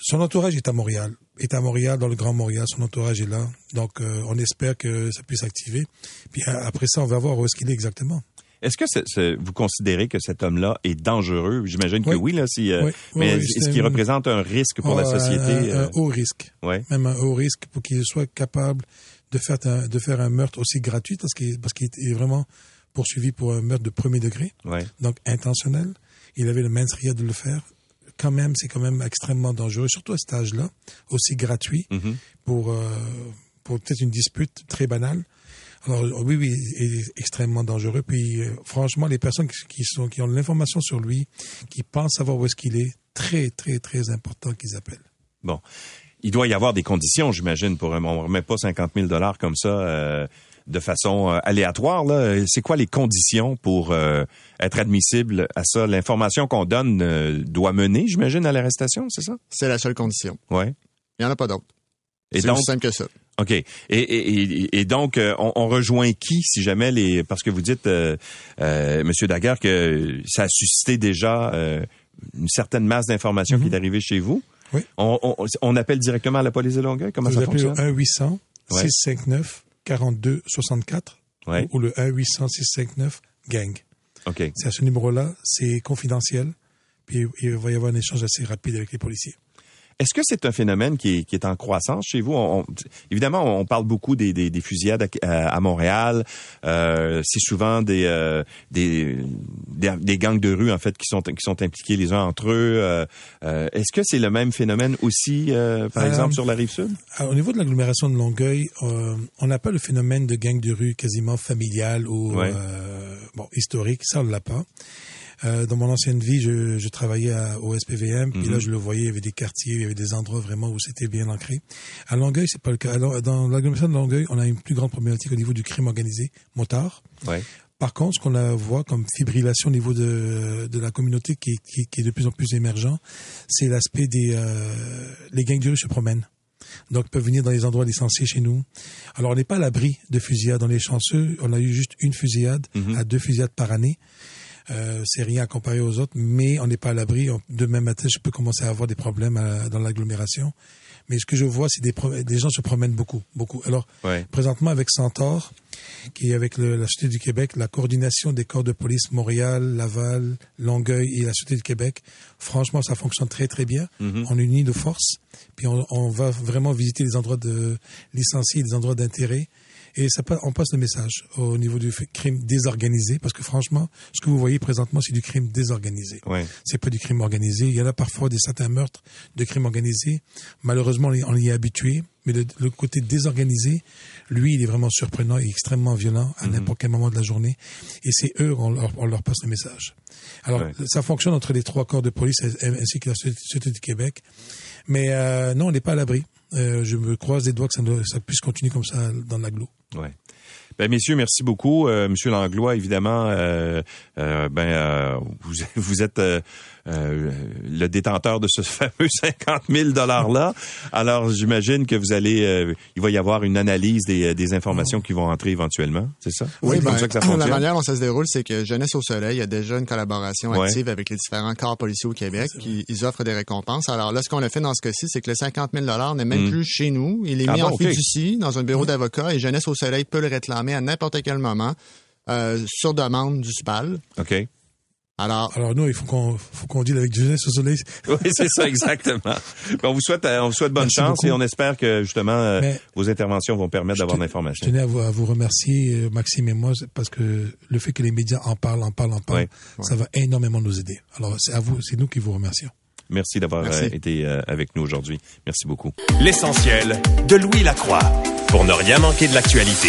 Son entourage est à Montréal est à Montréal, dans le Grand Montréal, son entourage est là. Donc, euh, on espère que ça puisse activer. Puis après ça, on va voir où est-ce qu'il est exactement. Est-ce que vous considérez que cet homme-là est dangereux? J'imagine que oui, là, si, euh, mais est-ce qu'il représente un risque pour la société? Un, un, haut risque. Ouais. Même un haut risque pour qu'il soit capable de faire un, de faire un meurtre aussi gratuit parce qu'il parce qu'il est vraiment poursuivi pour un meurtre de premier degré. Ouais. Donc intentionnel. il avait le mensria de le faire. Quand même, c'est quand même extrêmement dangereux, surtout à cet âge-là, aussi gratuit Mm-hmm. pour euh, pour peut-être une dispute très banale. Alors oui, oui, il est extrêmement dangereux. Puis euh, franchement, les personnes qui, qui sont qui ont l'information sur lui, qui pensent savoir où est-ce qu'il est, très très très important qu'ils appellent. Bon. Il doit y avoir des conditions, j'imagine, pour on remet pas 50 000 dollars comme ça euh, de façon euh, aléatoire. Là. C'est quoi les conditions pour euh, être admissible à ça? L'information qu'on donne euh, doit mener, j'imagine, à l'arrestation, c'est ça? C'est la seule condition. Ouais. Il n'y en a pas d'autre. Et C'est donc, aussi simple que ça. OK. Et, et, et, et donc, euh, on, on rejoint qui, si jamais les... Parce que vous dites, euh, euh, Monsieur Daguerre, que ça a suscité déjà euh, une certaine masse d'informations qui est arrivée chez vous. Oui. On, on, on appelle directement à la police de Longueuil? Comment Vous ça appelez fonctionne? le 1 800 Ouais. 659 42 64 Ouais. ou le 1 800 659 gang. OK. C'est à ce numéro-là, c'est confidentiel. Puis il va y avoir un échange assez rapide avec les policiers. Est-ce que c'est un phénomène qui est, qui est en croissance chez vous? On- on- évidemment, on parle beaucoup des, des, des fusillades à, à Montréal. Euh, c'est souvent des, euh, des, gangs de rue, en fait, qui sont, qui sont impliqués les uns entre eux. Euh, Est-ce que c'est le même phénomène aussi, par exemple, sur la rive sud? Alors, au niveau de l'agglomération de Longueuil, on n'a pas le phénomène de gang de rue quasiment familial ou Ouais. bon historique, ça on l'a pas. Euh, dans mon ancienne vie, je, je travaillais à, au SPVM, puis Mhm. là je le voyais, il y avait des quartiers, il y avait des endroits vraiment où c'était bien ancré. À Longueuil, c'est pas le cas. Alors, dans l'agglomération de Longueuil, on a une plus grande problématique au niveau du crime organisé, motard. Ouais. Par contre, ce qu'on voit comme fibrillation au niveau de, de la communauté qui, est- qui, qui est de plus en plus émergent, c'est l'aspect des euh, les gangs de rue se promènent. Donc, ils peuvent venir dans les endroits licenciés chez nous. Alors, on n'est pas à l'abri de fusillades. On est chanceux. On a eu juste une fusillade à deux fusillades par année. Euh, c'est rien à comparer aux autres, mais on n'est pas à l'abri. Demain matin, je peux commencer à avoir des problèmes à- dans l'agglomération. Mais ce que je vois, c'est des, des gens se promènent beaucoup, beaucoup. Alors, Ouais. présentement avec Centaure, qui est avec le- la Société du Québec, la coordination des corps de police Montréal, Laval, Longueuil et la Société du Québec, franchement, ça fonctionne très, très bien. On unit nos forces, puis on, on va vraiment visiter les endroits de licenciés, les endroits d'intérêt. Et ça, on passe le message au niveau du crime désorganisé, parce que franchement, ce que vous voyez présentement, c'est du crime désorganisé. Ouais. C'est pas du crime organisé. Il y en a parfois des certains meurtres de crime organisé. Malheureusement, on y- est habitué. Mais le, le côté désorganisé, lui, il est vraiment surprenant et extrêmement violent à n'importe quel moment de la journée. Et c'est eux, on leur, on leur passe le message. Alors, Ouais. ça fonctionne entre les trois corps de police ainsi que la Société du Québec. Mais euh, non, on n'est pas à l'abri. Euh, je me croise les doigts que ça, puisse continuer comme ça dans l'agglo. Ouais. Ben, messieurs, merci beaucoup. Euh, Monsieur Langlois, évidemment, euh, euh, ben, vous, (laughs) vous êtes euh, euh, le détenteur de ce (laughs) fameux 50 000 dollars-là. Alors, j'imagine que vous allez, euh, il va y avoir une analyse des, des informations qui vont entrer éventuellement, c'est ça? Oui, comme ben, ça que ça la manière dont ça se déroule, c'est que Jeunesse au Soleil a déjà une collaboration Ouais. active avec les différents corps policiers au Québec qui ils offrent des récompenses. Alors là, ce qu'on a fait dans ce cas-ci, c'est que le 50 000 n'est même Mm. plus chez nous. Il est Ah mis bon, en ok. fiducie dans un bureau d'avocat et Jeunesse au Soleil peut le réclamer à n'importe quel moment euh, sur demande du SPAL. OK. Alors, Alors nous, il faut qu'on faut qu'on deal avec Jeunesse au soleil. (laughs) Oui, c'est ça, exactement. (laughs) On vous souhaite, euh, on vous souhaite bonne Merci chance beaucoup. et on espère que, justement, euh, Mais- vos interventions vont permettre d'avoir te- Je l'information. tenais à vous, à vous remercier, euh, Maxime et moi, parce que le fait que les médias en parlent, en parlent, en parlent, ça va énormément nous aider. Alors, c'est à vous, c'est nous qui vous remercions. Merci d'avoir Merci. été avec nous aujourd'hui. Merci beaucoup. L'essentiel de Louis Lacroix pour ne rien manquer de l'actualité.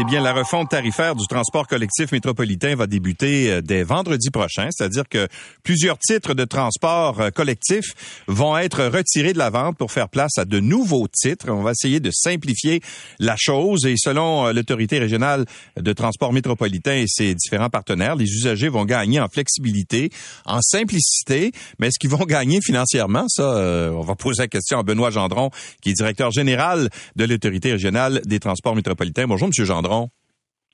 Eh bien, la refonte tarifaire du transport collectif métropolitain va débuter euh, dès vendredi prochain, c'est-à-dire que plusieurs titres de transport euh, collectif vont être retirés de la vente pour faire place à de nouveaux titres. On va essayer de simplifier la chose et selon euh, l'autorité régionale de transport métropolitain et ses différents partenaires, les usagers vont gagner en flexibilité, en simplicité, mais est-ce qu'ils vont gagner financièrement? Ça, on va poser la question à Benoît Gendron, qui est directeur général de l'autorité régionale des transports métropolitains. Bonjour, Monsieur Gendron.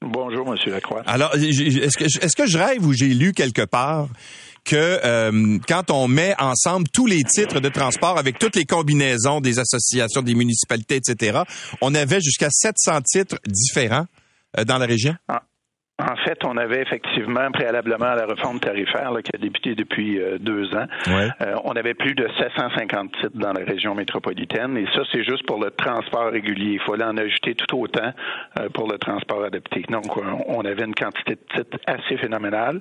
Bonjour, Monsieur Lacroix. Alors, est-ce que, est-ce que je rêve ou j'ai lu quelque part que euh, quand on met ensemble tous les titres de transport avec toutes les combinaisons des associations, des municipalités, etc., on avait jusqu'à 700 titres différents euh, dans la région? En fait, on avait effectivement, préalablement à la réforme tarifaire qui a débuté depuis euh, deux ans, euh, on avait plus de 750 titres dans la région métropolitaine. Et ça, c'est juste pour le transport régulier. Il fallait en ajouter tout autant euh, pour le transport adapté. Donc, on avait une quantité de titres assez phénoménale.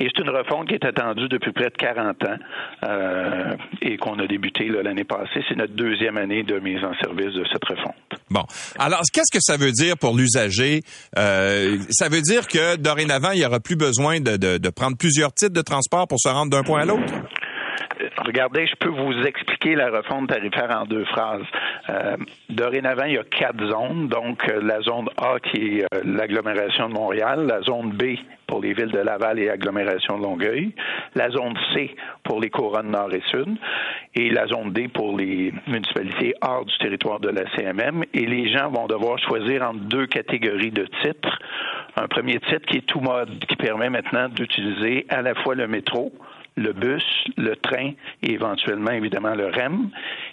Et c'est une refonte qui est attendue depuis près de 40 ans et qu'on a débuté l'année passée. C'est notre deuxième année de mise en service de cette refonte. Bon. Alors, qu'est-ce que ça veut dire pour l'usager? ça veut dire que dorénavant, il n'y aura plus besoin de, de, prendre plusieurs titres de transport pour se rendre d'un point à l'autre? Regardez, je peux vous expliquer la refonte tarifaire en deux phrases. Euh, dorénavant, il y a quatre zones. Donc, euh, la zone A qui est euh, l'agglomération de Montréal, la zone B pour les villes de Laval et agglomération de Longueuil, la zone C pour les couronnes nord et sud, et la zone D pour les municipalités hors du territoire de la CMM. Et les gens vont devoir choisir entre deux catégories de titres. Un premier titre qui est tout mode, qui permet maintenant d'utiliser à la fois le métro, le bus, le train et éventuellement, évidemment, le REM,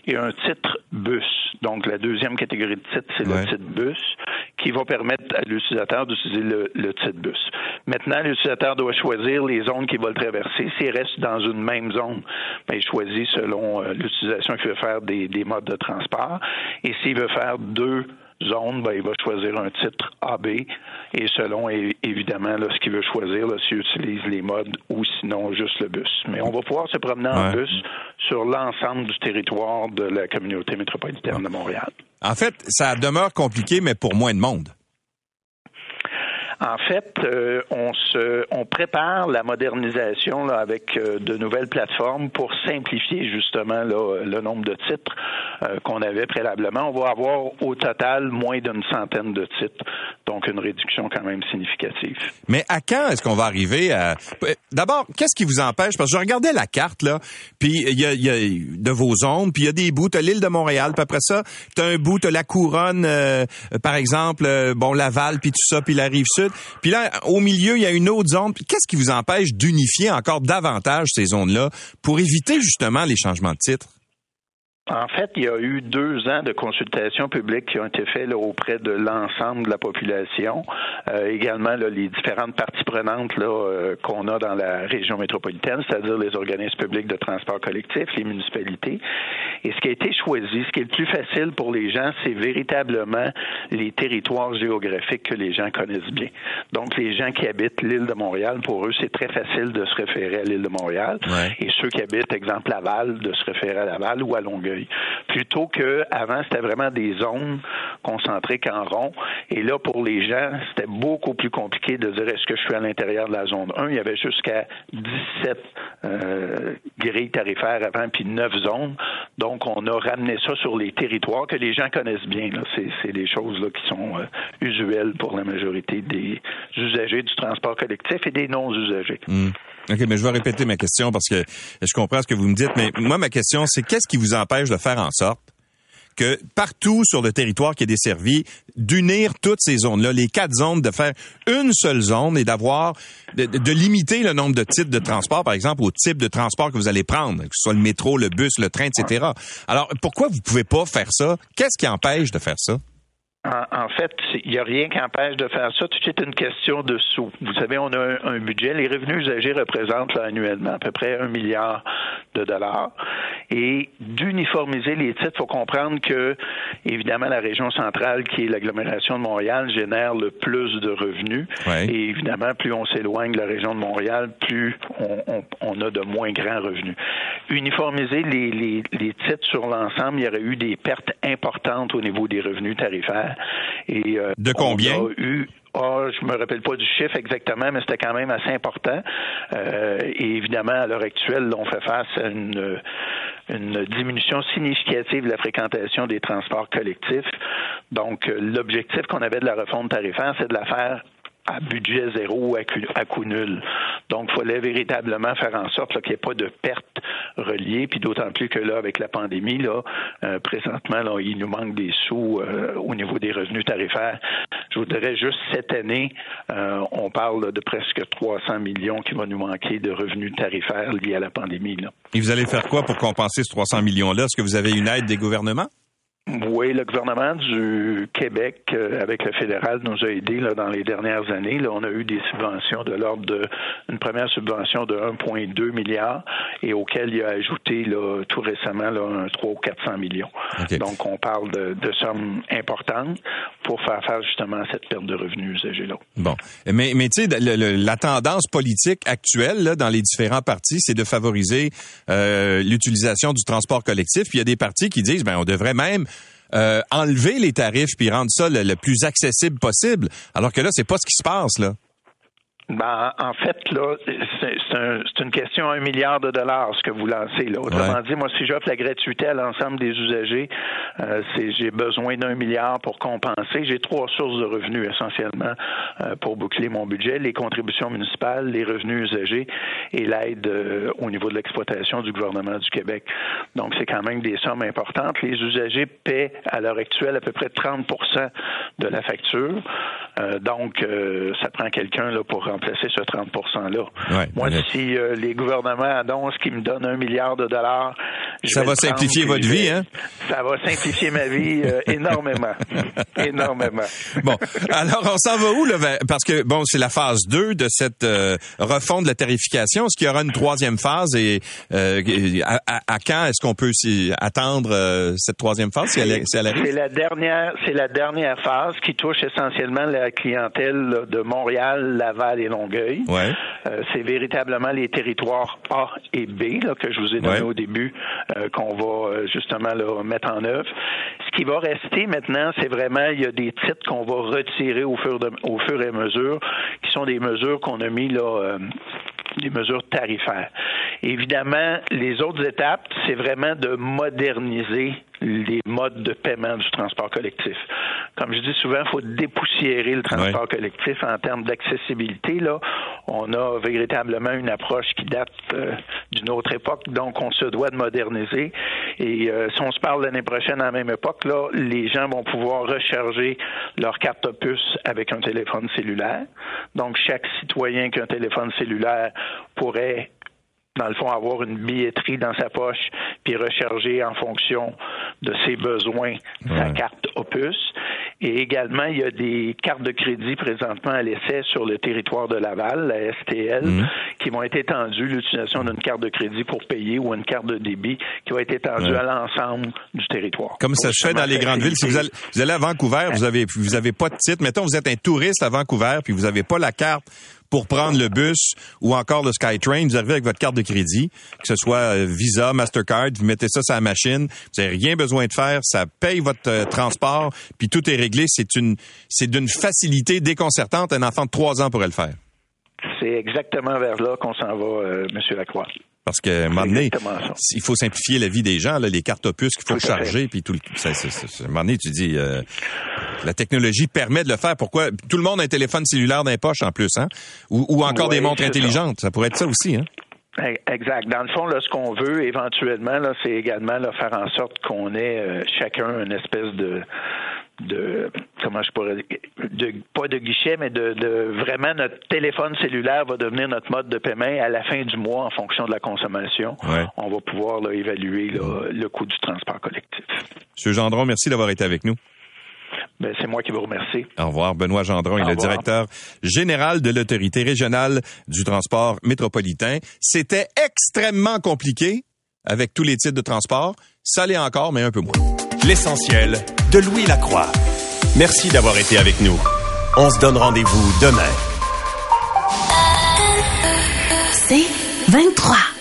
et un titre bus. Donc, la deuxième catégorie de titre, c'est le titre bus, qui va permettre à l'utilisateur d'utiliser le, titre bus. Maintenant, l'utilisateur doit choisir les zones qu'il va traverser. S'il reste dans une même zone, ben, il choisit selon euh, l'utilisation qu'il veut faire des, des modes de transport. Et s'il veut faire deux zone, ben, il va choisir un titre AB et selon évidemment ce qu'il veut choisir, s'il utilise les modes ou sinon juste le bus. Mais on va pouvoir se promener en bus sur l'ensemble du territoire de la communauté métropolitaine de Montréal. En fait, ça demeure compliqué, mais pour moins de monde. En fait, euh, on se, on prépare la modernisation avec euh, de nouvelles plateformes pour simplifier justement le nombre de titres euh, qu'on avait préalablement. On va avoir au total moins d'une centaine de titres, donc une réduction quand même significative. Mais à quand est-ce qu'on va arriver à D'abord, qu'est-ce qui vous empêche? Parce que je regardais la carte là, puis il y a, y a, de vos zones, puis il y a des bouts, l'île de Montréal, puis après ça, t'as un bout, t'as la couronne, par exemple, bon Laval, puis tout ça, puis la rive sud. Puis là, au milieu, il y a une autre zone. Qu'est-ce qui vous empêche d'unifier encore davantage ces zones-là pour éviter justement les changements de titre? En fait, il y a eu deux ans de consultations publiques qui ont été faites auprès de l'ensemble de la population, euh, également les différentes parties prenantes là, euh, qu'on a dans la région métropolitaine, c'est-à-dire les organismes publics de transport collectif, les municipalités. Et ce qui a été choisi, ce qui est le plus facile pour les gens, c'est véritablement les territoires géographiques que les gens connaissent bien. Donc, les gens qui habitent l'île de Montréal, pour eux, c'est très facile de se référer à l'île de Montréal. Et ceux qui habitent, exemple, Laval, de se référer à Laval ou à Longueuil. Plutôt que avant, c'était vraiment des zones concentriques en rond. Et là, pour les gens, c'était beaucoup plus compliqué de dire est-ce que je suis à l'intérieur de la zone 1. Il y avait jusqu'à 17 euh, grilles tarifaires avant, puis 9 zones. Donc, on a ramené ça sur les territoires que les gens connaissent bien. C'est des choses là, qui sont euh, usuelles pour la majorité des usagers du transport collectif et des non-usagers. Hmm. OK, mais je vais répéter ma question parce que je comprends ce que vous me dites, mais moi, ma question, c'est qu'est-ce qui vous empêche de faire en sorte que partout sur le territoire qui est desservi, d'unir toutes ces zones-là, les quatre zones, de faire une seule zone et d'avoir, de, limiter le nombre de types de transport, par exemple, au type de transport que vous allez prendre, que ce soit le métro, le bus, le train, etc. Alors, pourquoi vous pouvez pas faire ça? Qu'est-ce qui empêche de faire ça? En, fait, il n'y a rien qui empêche de faire ça. Tout est une question de sous. Vous savez, on a un, budget. Les revenus usagers représentent annuellement à peu près un milliard de dollars. Et d'uniformiser les titres, il faut comprendre que, évidemment, la région centrale, qui est l'agglomération de Montréal, génère le plus de revenus. Et évidemment, plus on s'éloigne de la région de Montréal, plus on, a de moins grands revenus. Uniformiser les, les titres sur l'ensemble, il y aurait eu des pertes importantes au niveau des revenus tarifaires. Et, euh, de combien? On a eu Oh, je me rappelle pas du chiffre exactement, mais c'était quand même assez important. Euh, et évidemment, à l'heure actuelle, on fait face à une, une diminution significative de la fréquentation des transports collectifs. Donc, l'objectif qu'on avait de la refonte tarifaire, c'est de la faire à budget zéro ou à, coût nul. Donc, il fallait véritablement faire en sorte qu'il n'y ait pas de pertes reliées, puis d'autant plus que là, avec la pandémie, là, euh, présentement, il nous manque des sous euh, au niveau des revenus tarifaires. Je vous dirais juste cette année, euh, on parle de presque 300 millions qui vont nous manquer de revenus tarifaires liés à la pandémie. Et vous allez faire quoi pour compenser ces 300 millions-là? Est-ce que vous avez une aide des gouvernements? Oui, le gouvernement du Québec, euh, avec le fédéral, nous a aidés là, dans les dernières années. Là, on a eu des subventions de l'ordre de une première subvention de 1,2 milliard et auquel il a ajouté là, tout récemment là, un 3 ou 400 millions. Donc, on parle de, de, sommes importantes pour faire face justement à cette perte de revenus usagés là. Bon, mais mais tu sais, la tendance politique actuelle là, dans les différents partis, c'est de favoriser euh, l'utilisation du transport collectif. Puis il y a des partis qui disent, ben on devrait même euh, enlever les tarifs puis rendre ça le, plus accessible possible. Alors que là, c'est pas ce qui se passe là. Ben, en fait, là, c'est un, une question à un milliard de dollars ce que vous lancez. Là. Autrement dit, moi, si j'offre la gratuité à l'ensemble des usagers, euh, j'ai besoin d'un milliard pour compenser. J'ai trois sources de revenus essentiellement euh, pour boucler mon budget les contributions municipales, les revenus usagers et l'aide euh, au niveau de l'exploitation du gouvernement du Québec. Donc, c'est quand même des sommes importantes. Les usagers paient à l'heure actuelle à peu près 30% de la facture. Euh, donc, ça prend quelqu'un là pour remplacer ce 30 %-là. Moi, si euh, les gouvernements annoncent qu'ils me donnent un milliard de dollars, ça va simplifier votre vie, hein? Ça va simplifier ma vie euh, (laughs) énormément. énormément. Bon, alors on s'en va où, là? Parce que, bon, c'est la phase 2 de cette euh, refonte de la tarification. Est-ce qu'il y aura une troisième phase et à, quand est-ce qu'on peut attendre cette troisième phase si elle, si arrive? C'est la dernière, c'est la dernière phase qui touche essentiellement la clientèle de Montréal, Laval et Longueuil. Ouais. Euh, c'est véritablement les territoires A et B que je vous ai donné au début euh, qu'on va euh, justement là, mettre en œuvre. Ce qui va rester maintenant, c'est vraiment il y a des titres qu'on va retirer au fur, au fur et à mesure, qui sont des mesures qu'on a mis là des mesures tarifaires. Évidemment, les autres étapes, c'est vraiment de moderniser les modes de paiement du transport collectif. Comme je dis souvent, il faut dépoussiérer le transport collectif en termes d'accessibilité. Là, on a véritablement une approche qui date euh, d'une autre époque, donc on se doit de moderniser. Et euh, si on se parle l'année prochaine à la même époque, là, les gens vont pouvoir recharger leur carte opus avec un téléphone cellulaire. Donc chaque citoyen qui a un téléphone cellulaire pourrait dans le fond, avoir une billetterie dans sa poche, puis recharger en fonction de ses besoins sa carte Opus. Et également, il y a des cartes de crédit présentement à l'essai sur le territoire de Laval, la STL, mhm. qui vont être étendues, l'utilisation d'une carte de crédit pour payer ou une carte de débit qui va être étendue à l'ensemble du territoire. Comme ça se fait dans les grandes villes. Si vous allez, vous allez à Vancouver, vous avez, vous avez pas de titre. Mettons, vous êtes un touriste à Vancouver, puis vous avez pas la carte pour prendre le bus ou encore le SkyTrain, vous arrivez avec votre carte de crédit, que ce soit euh, Visa, Mastercard, vous mettez ça sur la machine, vous n'avez rien besoin de faire, ça paye votre euh, transport, puis tout est réglé. C'est une, c'est d'une facilité déconcertante. Un enfant de trois ans pourrait le faire. C'est exactement vers là qu'on s'en va, euh, Lacroix. Parce que, à il faut simplifier la vie des gens, là, les cartes opus qu'il faut charger, puis tout le, ça, à un moment donné, tu dis, euh, la technologie permet de le faire. Pourquoi? Tout le monde a un téléphone cellulaire dans les poches en plus, hein, ou, encore des montres intelligentes. Ça. pourrait être ça aussi, hein? Exact. Dans le fond, là, ce qu'on veut éventuellement, là, c'est également là, faire en sorte qu'on ait euh, chacun une espèce de de comment je pourrais de pas de guichet mais de, de, vraiment notre téléphone cellulaire va devenir notre mode de paiement à la fin du mois en fonction de la consommation. On va pouvoir là, évaluer le coût du transport collectif. Monsieur Gendron, merci d'avoir été avec nous. Ben, c'est moi qui vous remercie. Au revoir. Benoît Gendron est le directeur général de l'autorité régionale du transport métropolitain. C'était extrêmement compliqué avec tous les titres de transport. Ça l'est encore, mais un peu moins. L'essentiel de Louis Lacroix. Merci d'avoir été avec nous. On se donne rendez-vous demain. C'est 23.